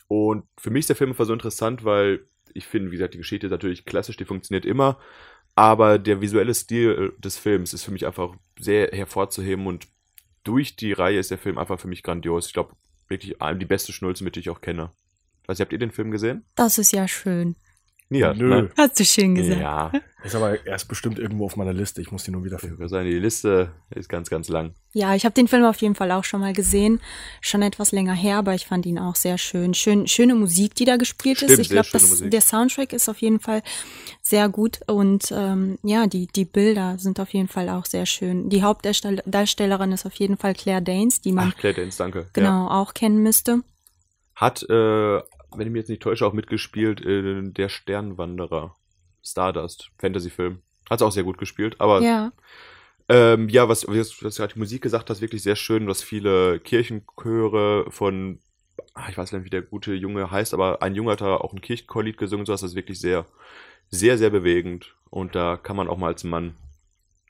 Und für mich ist der Film einfach so interessant, weil ich finde, wie gesagt, die Geschichte ist natürlich klassisch, die funktioniert immer, aber der visuelle Stil äh, des Films ist für mich einfach sehr hervorzuheben und durch die Reihe ist der Film einfach für mich grandios. Ich glaube, wirklich die beste Schnulze, mit die ich auch kenne. Also, habt ihr den Film gesehen? Das ist ja schön. Ja, Nö. ne? Hast du schön gesagt. Ja, Ist aber erst bestimmt irgendwo auf meiner Liste. Ich muss die nur wieder ich finden. würde sagen, die Liste ist ganz, ganz lang. Ja, ich habe den Film auf jeden Fall auch schon mal gesehen. Schon etwas länger her, aber ich fand ihn auch sehr schön. schön schöne Musik, die da gespielt Stimmt, ist. Ich glaube, der Soundtrack ist auf jeden Fall sehr gut und ähm, ja, die die Bilder sind auf jeden Fall auch sehr schön. Die Hauptdarstellerin ist auf jeden Fall Claire Danes, die man Ach, Claire Danes, danke. Ja. genau auch kennen müsste. Hat, äh, wenn ich mich jetzt nicht täusche, auch mitgespielt in Der Sternwanderer. Stardust, Fantasy-Film. Hat auch sehr gut gespielt, aber Ja, Ähm, ja, was, was, was du gerade die Musik gesagt hast, wirklich sehr schön, was viele Kirchenchöre von, ah, ich weiß nicht, wie der gute Junge heißt, aber ein Junge hat da auch ein Kirchenchorlied gesungen, so das ist wirklich sehr, sehr, sehr bewegend. Und da kann man auch mal als Mann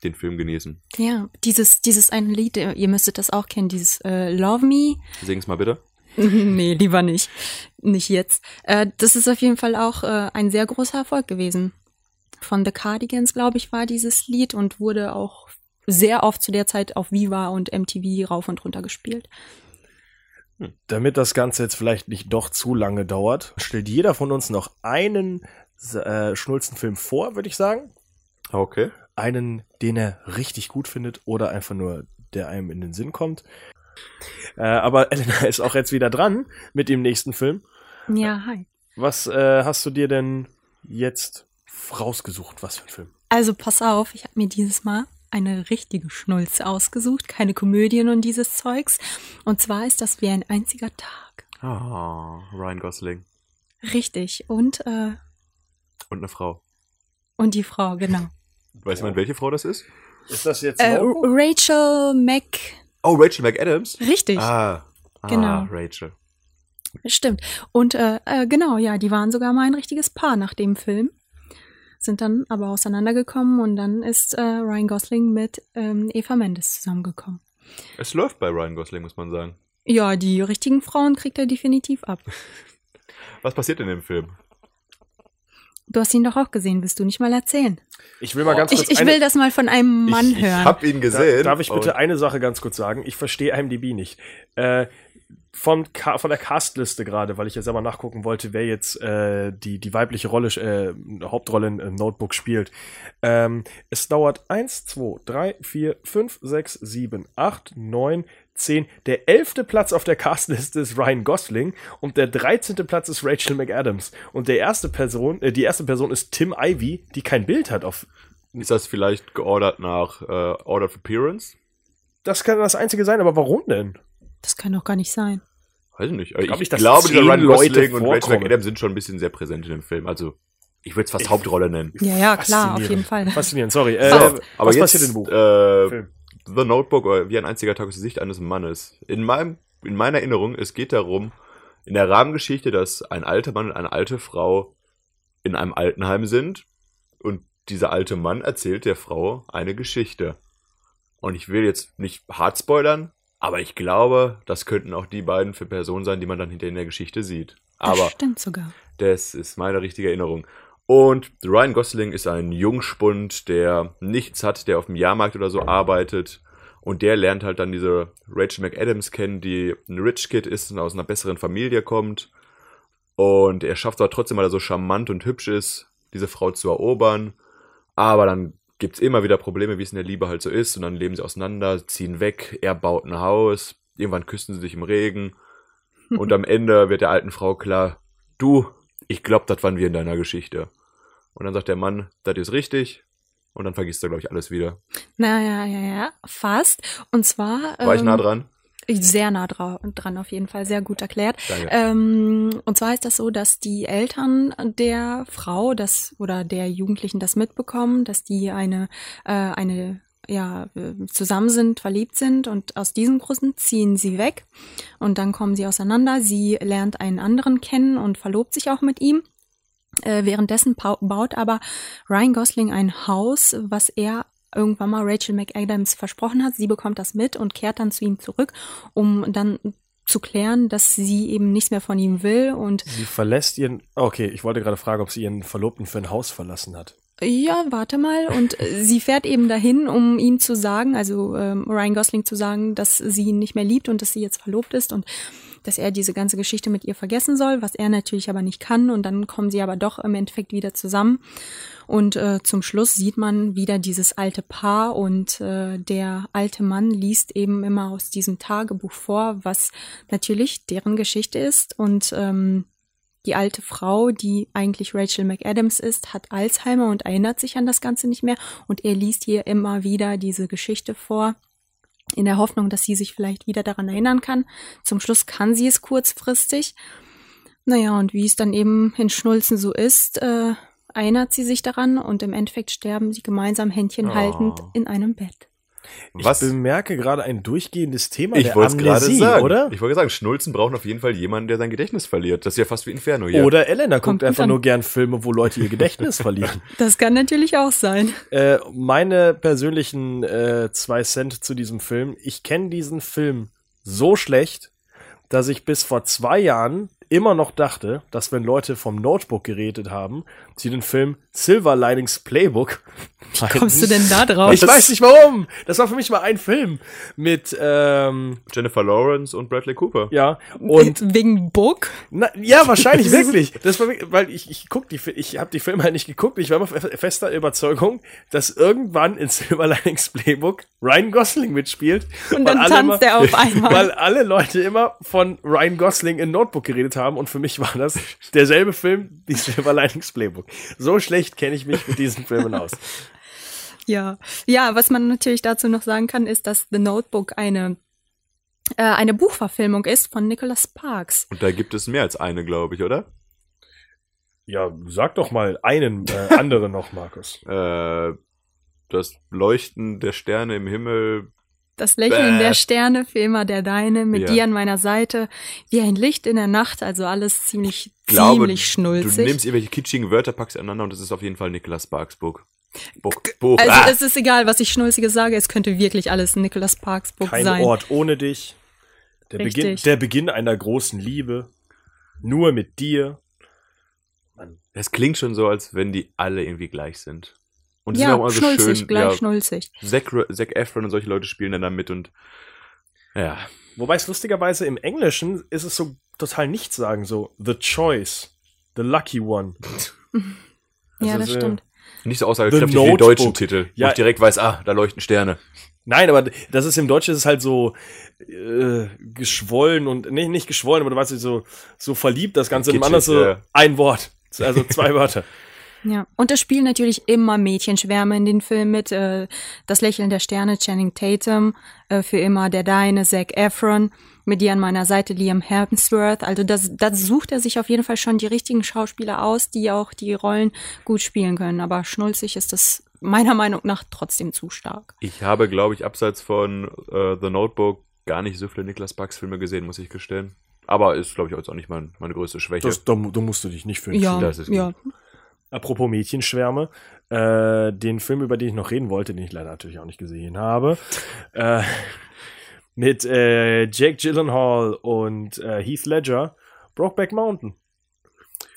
den Film genießen. ja, dieses dieses eine Lied, äh, ihr müsstet das auch kennen, dieses äh, Love Me. Sing's mal bitte. nee, lieber nicht. Nicht jetzt. Äh, das ist auf jeden Fall auch äh, ein sehr großer Erfolg gewesen. Von The Cardigans, glaube ich, war dieses Lied und wurde auch sehr oft zu der Zeit auf Viva und MTV rauf und runter gespielt. Damit das Ganze jetzt vielleicht nicht doch zu lange dauert, stellt jeder von uns noch einen äh, Schnulzenfilm vor, würde ich sagen. Okay. Einen, den er richtig gut findet oder einfach nur, der einem in den Sinn kommt. Äh, aber Elena ist auch jetzt wieder dran mit dem nächsten Film. Ja, hi. Was äh, hast du dir denn jetzt rausgesucht? Was für ein Film? Also pass auf, ich habe mir dieses Mal eine richtige Schnulze ausgesucht, keine Komödien und dieses Zeugs. Und zwar ist das wie ein einziger Tag. Ah, Ryan Gosling. Richtig. Und, äh, Und eine Frau. und die Frau, genau. Weiß man, welche Frau das ist? Ist das jetzt Äh? Rachel Mac. Oh, Rachel McAdams? Richtig, Ah, ah Genau. Rachel. stimmt. Und äh, äh, genau, ja, die waren sogar mal ein richtiges Paar nach dem Film. Sind dann aber auseinandergekommen und dann ist äh, Ryan Gosling mit ähm, Eva Mendes zusammengekommen. Es läuft bei Ryan Gosling, muss man sagen. Ja, die richtigen Frauen kriegt er definitiv ab. Was passiert in dem Film? Du hast ihn doch auch gesehen, willst du nicht mal erzählen? Ich will mal ganz kurz Ich, ich eine, will das mal von einem Mann ich, hören. Ich hab ihn Da- gesehen. Darf ich bitte eine Sache ganz kurz sagen? Ich verstehe IMDb nicht. Äh, von, von der Castliste gerade, weil ich ja selber nachgucken wollte, wer jetzt äh, die, die weibliche Rolle, äh, Hauptrolle in, in Notebook spielt. Ähm, es dauert 1, 2, 3, 4, 5, 6, 7, 8, 9, 10. Der elfte Platz auf der Castliste ist Ryan Gosling und der 13. Platz ist Rachel McAdams. Und der erste Person, äh, die erste Person ist Tim Ivy, die kein Bild hat auf. Ist das vielleicht geordert nach äh, Order of Appearance? Das kann das einzige sein, aber warum denn? Das kann doch gar nicht sein. Weiß ich nicht. Ich, glaub nicht, glaube, dieser zehn Ryan Leute Gosling und Rachel. McAdams sind schon ein bisschen sehr präsent in dem Film. Also, ich würde es fast Ich- Hauptrolle nennen. Ja, ja, klar, auf jeden Fall. Faszinierend, sorry. Äh, So, Aber was jetzt, passiert im Buch? Äh, Film. The Notebook oder wie ein einziger Tag aus der Sicht eines Mannes. In meinem, in meiner Erinnerung, es geht darum, in der Rahmengeschichte, dass ein alter Mann und eine alte Frau in einem Altenheim sind und dieser alte Mann erzählt der Frau eine Geschichte. Und ich will jetzt nicht hart spoilern, aber ich glaube, das könnten auch die beiden für Personen sein, die man dann hinter in der Geschichte sieht. Aber das stimmt sogar. das ist meine richtige Erinnerung. Und Ryan Gosling ist ein Jungspund, der nichts hat, der auf dem Jahrmarkt oder so arbeitet. Und der lernt halt dann diese Rachel McAdams kennen, die ein Rich Kid ist und aus einer besseren Familie kommt. Und er schafft aber trotzdem, weil er so charmant und hübsch ist, diese Frau zu erobern. Aber dann gibt's immer wieder Probleme, wie es in der Liebe halt so ist. Und dann leben sie auseinander, ziehen weg, er baut ein Haus. Irgendwann küssen sie sich im Regen. Und am Ende wird der alten Frau klar, du, ich glaub, das waren wir in deiner Geschichte. Und dann sagt der Mann, das ist richtig. Und dann vergisst er, glaube ich, alles wieder. Naja, ja, ja, fast. Und zwar. War ich ähm, nah dran? Sehr nah dra dran, auf jeden Fall. Sehr gut erklärt. Danke. Ähm, und zwar ist das so, dass die Eltern der Frau das oder der Jugendlichen das mitbekommen, dass die eine, äh, eine ja, zusammen sind, verliebt sind und aus diesem Grund ziehen sie weg und dann kommen sie auseinander. Sie lernt einen anderen kennen und verlobt sich auch mit ihm. Äh, währenddessen baut aber Ryan Gosling ein Haus, was er irgendwann mal Rachel McAdams versprochen hat. Sie bekommt das mit und kehrt dann zu ihm zurück, um dann zu klären, dass sie eben nichts mehr von ihm will und Sie verlässt ihren. Okay, ich wollte gerade fragen, ob sie ihren Verlobten für ein Haus verlassen hat. Ja, warte mal. Und sie fährt eben dahin, um ihm zu sagen, also ähm, Ryan Gosling zu sagen, dass sie ihn nicht mehr liebt und dass sie jetzt verlobt ist und dass er diese ganze Geschichte mit ihr vergessen soll, was er natürlich aber nicht kann. Und dann kommen sie aber doch im Endeffekt wieder zusammen. Und äh, zum Schluss sieht man wieder dieses alte Paar und äh, der alte Mann liest eben immer aus diesem Tagebuch vor, was natürlich deren Geschichte ist. Und ähm, die alte Frau, die eigentlich Rachel McAdams ist, hat Alzheimer und erinnert sich an das Ganze nicht mehr. Und er liest ihr immer wieder diese Geschichte vor, in der Hoffnung, dass sie sich vielleicht wieder daran erinnern kann. Zum Schluss kann sie es kurzfristig. Naja, und wie es dann eben in Schnulzen so ist, äh, erinnert sie sich daran und im Endeffekt sterben sie gemeinsam Händchen Oh. haltend in einem Bett. Was? Ich bemerke gerade ein durchgehendes Thema Ich der wollte es gerade Amnesie, sagen. oder? Ich wollte sagen, Schnulzen brauchen auf jeden Fall jemanden, der sein Gedächtnis verliert. Das ist ja fast wie Inferno hier. Oder Elena Kommt guckt einfach nur gern Filme, wo Leute ihr Gedächtnis verlieren. Das kann natürlich auch sein. Äh, meine persönlichen äh, zwei Cent zu diesem Film. Ich kenne diesen Film so schlecht, dass ich bis vor zwei Jahren immer noch dachte, dass wenn Leute vom Notebook geredet haben, sie den Film Silver Linings Playbook. Kommst du denn da drauf? Ich weiß nicht warum. Das war für mich mal ein Film mit ähm, Jennifer Lawrence und Bradley Cooper. ja und wegen Book? Na, ja, wahrscheinlich wirklich. Das war, weil ich ich guck die ich habe die Filme halt nicht geguckt. Ich war immer fe- fester Überzeugung, dass irgendwann in Silver Linings Playbook Ryan Gosling mitspielt. Und dann tanzt er auf einmal. Weil alle Leute immer von Ryan Gosling in Notebook geredet haben und für mich war das derselbe Film wie Silver Linings Playbook. So schlecht kenne ich mich mit diesen Filmen aus. Ja, ja, was man natürlich dazu noch sagen kann, ist, dass The Notebook eine äh, eine Buchverfilmung ist von Nicholas Sparks. Und da gibt es mehr als eine, glaube ich, oder? Ja, sag doch mal einen äh, anderen noch, Markus. Äh, das Leuchten der Sterne im Himmel. Das Lächeln Bäh. der Sterne für immer der deine, mit Ja. dir an meiner Seite, wie ein Licht in der Nacht, also alles ziemlich, Glaube, ziemlich Du schnulzig. nimmst irgendwelche kitschigen Wörter, packst sie aneinander und das ist auf jeden Fall Nicholas Sparks Buch. Buch. Buch. also ah! es ist egal, was ich Schnulziges sage, es könnte wirklich alles Nicholas Parks Buch Kein sein. Ort ohne dich. Der Richtig. Beginn, der Beginn einer großen Liebe. Nur mit dir. Das klingt schon so, als wenn die alle irgendwie gleich sind. Und Ja, auch immer so schnulzig, schön, gleich ja, schnulzig. Zac, Zac Efron und solche Leute spielen dann da mit und ja. Wobei es lustigerweise im Englischen ist es so total nichts sagen, so the choice, the lucky one. ja, Also das stimmt. Nicht so aussagekräftig wie die deutschen Titel, wo Ja. ich direkt weiß, ah, da leuchten Sterne. Nein, aber das ist im Deutschen ist es halt so äh, geschwollen und nee, nicht geschwollen, aber du weißt so so verliebt das Ganze. Im Kitschig, anderen so ja. ein Wort, also zwei Wörter. Ja, und es spielen natürlich immer Mädchenschwärme in den Filmen mit. Äh, das Lächeln der Sterne, Channing Tatum, äh, für immer der Deine, Zac Efron, mit dir an meiner Seite Liam Hemsworth. Also das, das sucht er sich auf jeden Fall schon die richtigen Schauspieler aus, die auch die Rollen gut spielen können. Aber schnulzig ist das meiner Meinung nach trotzdem zu stark. Ich habe, glaube ich, abseits von äh, The Notebook gar nicht so viele Niklas Sparks Filme gesehen, muss ich gestehen. Aber ist, glaube ich, jetzt auch nicht mein, meine größte Schwäche. Das, da, da musst du dich nicht für Ja, das ist ja. Apropos Mädchenschwärme, äh, den Film, über den ich noch reden wollte, den ich leider natürlich auch nicht gesehen habe, äh, mit äh, Jake Gyllenhaal und äh, Heath Ledger, Brokeback Mountain.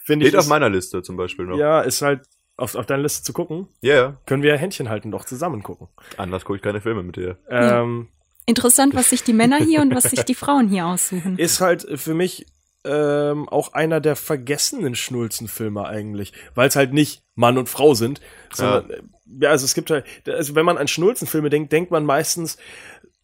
Finde ich, Steht auf ist, meiner Liste zum Beispiel noch. ja, ist halt auf, auf deiner Liste zu gucken. Ja, ja. Können wir Händchen halten, doch zusammen gucken. Anders gucke ich keine Filme mit dir. Ähm, Interessant, was sich die Männer hier und was sich die Frauen hier aussuchen. ist halt für mich ähm, auch einer der vergessenen Schnulzenfilme eigentlich, weil es halt nicht Mann und Frau sind, sondern äh, ja, also es gibt halt, also wenn man an Schnulzenfilme denkt, denkt man meistens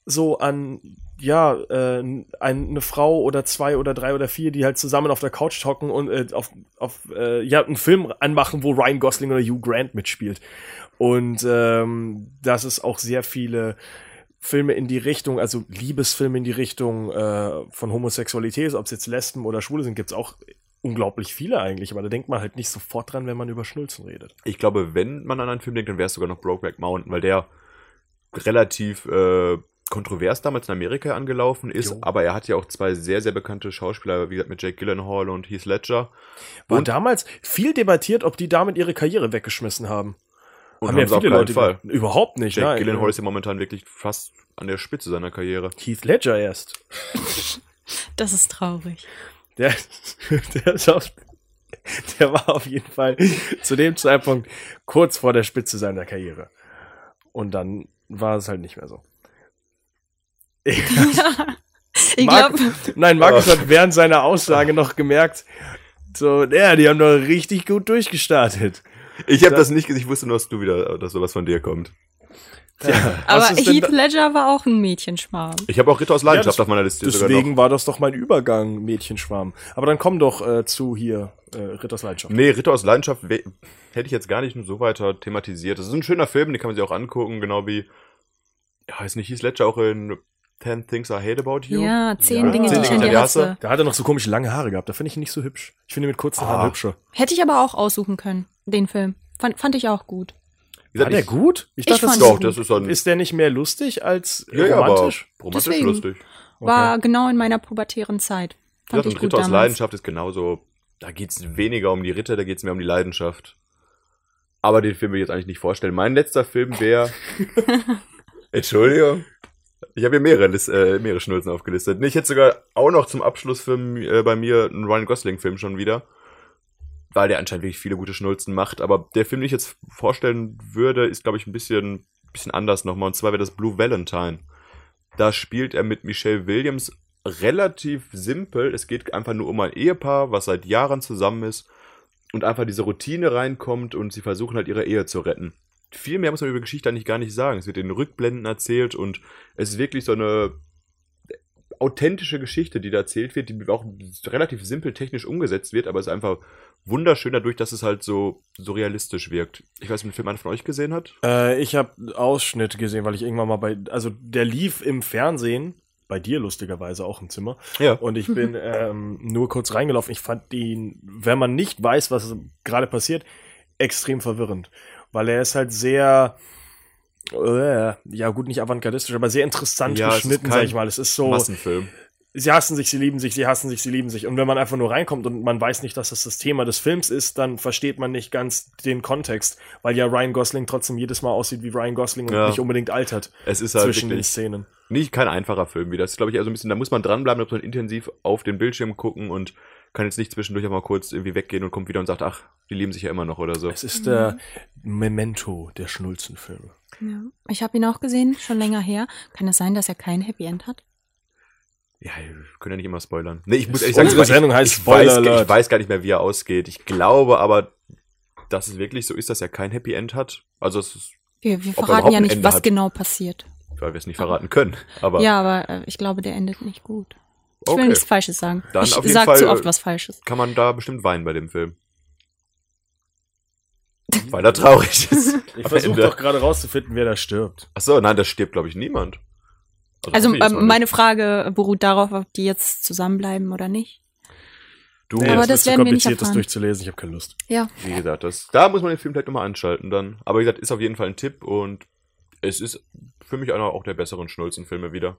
so an ja äh, ein, eine Frau oder zwei oder drei oder vier, die halt zusammen auf der Couch hocken und äh, auf, auf äh, ja einen Film anmachen, wo Ryan Gosling oder Hugh Grant mitspielt. Und ähm, dass es auch sehr viele Filme in die Richtung, also Liebesfilme in die Richtung äh, von Homosexualität, ob es jetzt Lesben oder Schwule sind, gibt's auch unglaublich viele eigentlich, aber da denkt man halt nicht sofort dran, wenn man über Schnulzen redet. Ich glaube, wenn man an einen Film denkt, dann wäre es sogar noch Brokeback Mountain, weil der relativ äh, kontrovers damals in Amerika angelaufen ist, Jo. aber er hat ja auch zwei sehr, sehr bekannte Schauspieler, wie gesagt, mit Jake Gyllenhaal und Heath Ledger. War Und- damals viel debattiert, ob die damit ihre Karriere weggeschmissen haben. Und haben ja haben auf viele keinen Leute Fall. Überhaupt nicht, Jake nein. Gyllenhaal ist ja momentan wirklich fast an der Spitze seiner Karriere. Heath Ledger erst. Das ist traurig. Der, der, Schaus- der war auf jeden Fall zu dem Zeitpunkt kurz vor der Spitze seiner Karriere. Und dann war es halt nicht mehr so. Ich Mark- glaube, Nein, Markus hat während seiner Aussage noch gemerkt, so, ja, die haben doch richtig gut durchgestartet. Ich habe das nicht gesehen, ich wusste nur, dass du wieder, dass sowas von dir kommt. aber ist denn Heath Ledger war auch ein Mädchenschwarm. Ich habe auch Ritter aus Leidenschaft Ja, das- auf meiner Liste. Deswegen war das doch mein Übergang, Mädchenschwarm. Aber dann komm doch äh, zu hier, äh, Ritters Leidenschaft. Nee, Ritter aus Leidenschaft hätte ich jetzt gar nicht so weiter thematisiert. Das ist ein schöner Film, den kann man sich auch angucken, genau wie, ja, ist nicht Heath Ledger auch in Ten Things I Hate About You? Ja, zehn Ja, Dinge, die ich an dir hasse. Da hat er noch so komische lange Haare gehabt. Da finde ich ihn nicht so hübsch. Ich finde ihn mit kurzen Ah. Haaren hübscher. Hätte ich aber auch aussuchen können, den Film. Fand, fand ich auch gut. Wie War der ich- gut? Ich Ich dachte, fand das Doch, das ist dann, ist der nicht mehr lustig als ja, ja, aber romantisch? romantisch Deswegen. lustig. War genau in meiner pubertären Zeit. Fand ich und gut Ritter aus damals. Leidenschaft ist genauso, da geht's weniger um die Ritter, da geht's mehr um die Leidenschaft. Aber den Film will ich jetzt eigentlich nicht vorstellen. Mein letzter Film wäre. Entschuldigung. Ich habe hier mehrere, Lis äh, mehrere Schnulzen aufgelistet. Nee, Ich hätte sogar auch noch zum Abschlussfilm äh, bei mir einen Ryan Gosling-Film schon wieder. Weil der anscheinend wirklich viele gute Schnulzen macht. Aber der Film, den ich jetzt vorstellen würde, ist, glaube ich, ein bisschen, bisschen anders nochmal. Und zwar wäre das Blue Valentine. Da spielt er mit Michelle Williams relativ simpel. Es geht einfach nur um ein Ehepaar, was seit Jahren zusammen ist und einfach diese Routine reinkommt und sie versuchen halt ihre Ehe zu retten. Viel mehr muss man über Geschichte eigentlich gar nicht sagen. Es wird in Rückblenden erzählt und es ist wirklich so eine authentische Geschichte, die da erzählt wird, die auch relativ simpel technisch umgesetzt wird, aber es ist einfach wunderschön dadurch, dass es halt so, so realistisch wirkt. Ich weiß nicht, ob den Film einer von euch gesehen hat. Äh, ich habe Ausschnitt gesehen, weil ich irgendwann mal bei, also der lief im Fernsehen, bei dir lustigerweise auch im Zimmer. Ja. Und ich bin ähm, nur kurz reingelaufen. Ich fand ihn, wenn man nicht weiß, was gerade passiert, extrem verwirrend. Weil er ist halt sehr, äh, ja gut, nicht avantgardistisch, aber sehr interessant Ja, geschnitten, sag ich mal. Es ist so, Massenfilm. sie hassen sich, sie lieben sich, sie hassen sich, sie lieben sich. Und wenn man einfach nur reinkommt und man weiß nicht, dass das das Thema des Films ist, dann versteht man nicht ganz den Kontext, weil ja Ryan Gosling trotzdem jedes Mal aussieht wie Ryan Gosling und Ja. nicht unbedingt altert Es ist halt zwischen den Szenen. nicht kein einfacher Film wieder. Das ist, glaube ich, eher so ein bisschen, da muss man dranbleiben, da muss man intensiv auf den Bildschirm gucken und kann jetzt nicht zwischendurch auch mal kurz irgendwie weggehen und kommt wieder und sagt, ach, die lieben sich ja immer noch oder so. Es ist der Memento der Schnulzenfilme. Ja. Ich habe ihn auch gesehen, schon länger her. Kann es sein, dass er kein Happy End hat? Ja, wir können ja nicht immer spoilern. Nee, ich muss ehrlich sagen, Unsere ich, Sendung heißt ich, Spoiler weiß, ich weiß gar nicht mehr, wie er ausgeht. Ich glaube aber, dass es wirklich so ist, dass er kein Happy End hat. Also, es ist, Wir, wir er verraten ja nicht, was hat. genau passiert. weil wir es nicht verraten können. Aber Ja, aber äh, ich glaube, der endet nicht gut. Ich will Okay. nichts Falsches sagen. Dann ich auf jeden sag Fall, zu oft was Falsches. kann man da bestimmt weinen bei dem Film. Weil er traurig ist. Ich versuche doch gerade rauszufinden, wer da stirbt. Ach so, nein, da stirbt, glaube ich, niemand. Also mal ähm, meine. Frage beruht darauf, ob die jetzt zusammenbleiben oder nicht. Du, Nee, Aber das, das werden wir nicht kompliziert, das durchzulesen. Ich habe keine Lust. Ja. wie gesagt, das, da muss man den Film vielleicht nochmal anschalten dann. Aber wie gesagt, ist auf jeden Fall ein Tipp und es ist für mich einer auch der besseren Schnulzenfilme wieder.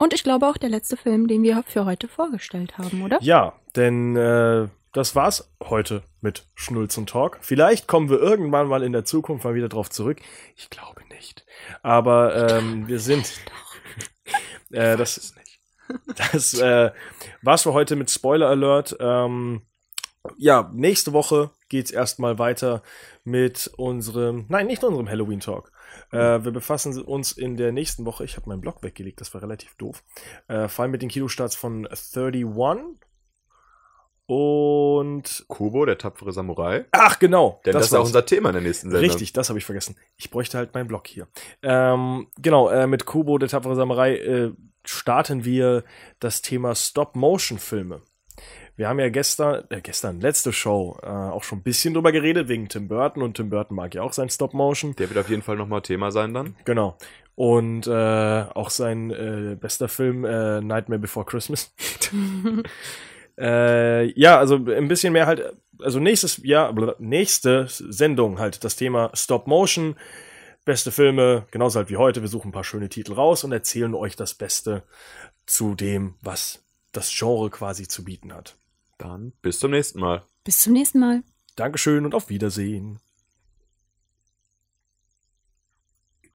Und ich glaube auch der letzte Film, den wir für heute vorgestellt haben, oder? Ja, denn äh, das war's heute mit Schnulzen Talk. Vielleicht kommen wir irgendwann mal in der Zukunft mal wieder drauf zurück. Ich glaube nicht. Aber ähm, wir sind. äh, das das äh, war's für heute mit Spoiler Alert. Ähm, ja, nächste Woche geht's erstmal weiter mit unserem, nein, nicht unserem Halloween Talk. Äh, wir befassen uns in der nächsten Woche, ich habe meinen Blog weggelegt, das war relativ doof, äh, vor allem mit den Kinostarts von 31 und Kubo, der tapfere Samurai. ach genau, Denn das, ist auch unser Thema in der nächsten Sendung. Richtig, das habe ich vergessen. Ich bräuchte halt meinen Blog hier. Ähm, genau, äh, mit Kubo, der tapfere Samurai, äh, starten wir das Thema Stop-Motion-Filme. Wir haben ja gestern, äh, gestern, letzte Show, äh, auch schon ein bisschen drüber geredet, wegen Tim Burton. Und Tim Burton mag ja auch sein Stop-Motion. Der wird auf jeden Fall nochmal Thema sein dann. Genau. Und äh, auch sein äh, bester Film, äh, Nightmare Before Christmas. äh, ja, also ein bisschen mehr halt, also nächstes Jahr, nächste Sendung halt das Thema Stop Motion, beste Filme, genauso halt wie heute. Wir suchen ein paar schöne Titel raus und erzählen euch das Beste zu dem, was das Genre quasi zu bieten hat. Dann bis zum nächsten Mal. Bis zum nächsten Mal. Dankeschön und auf Wiedersehen.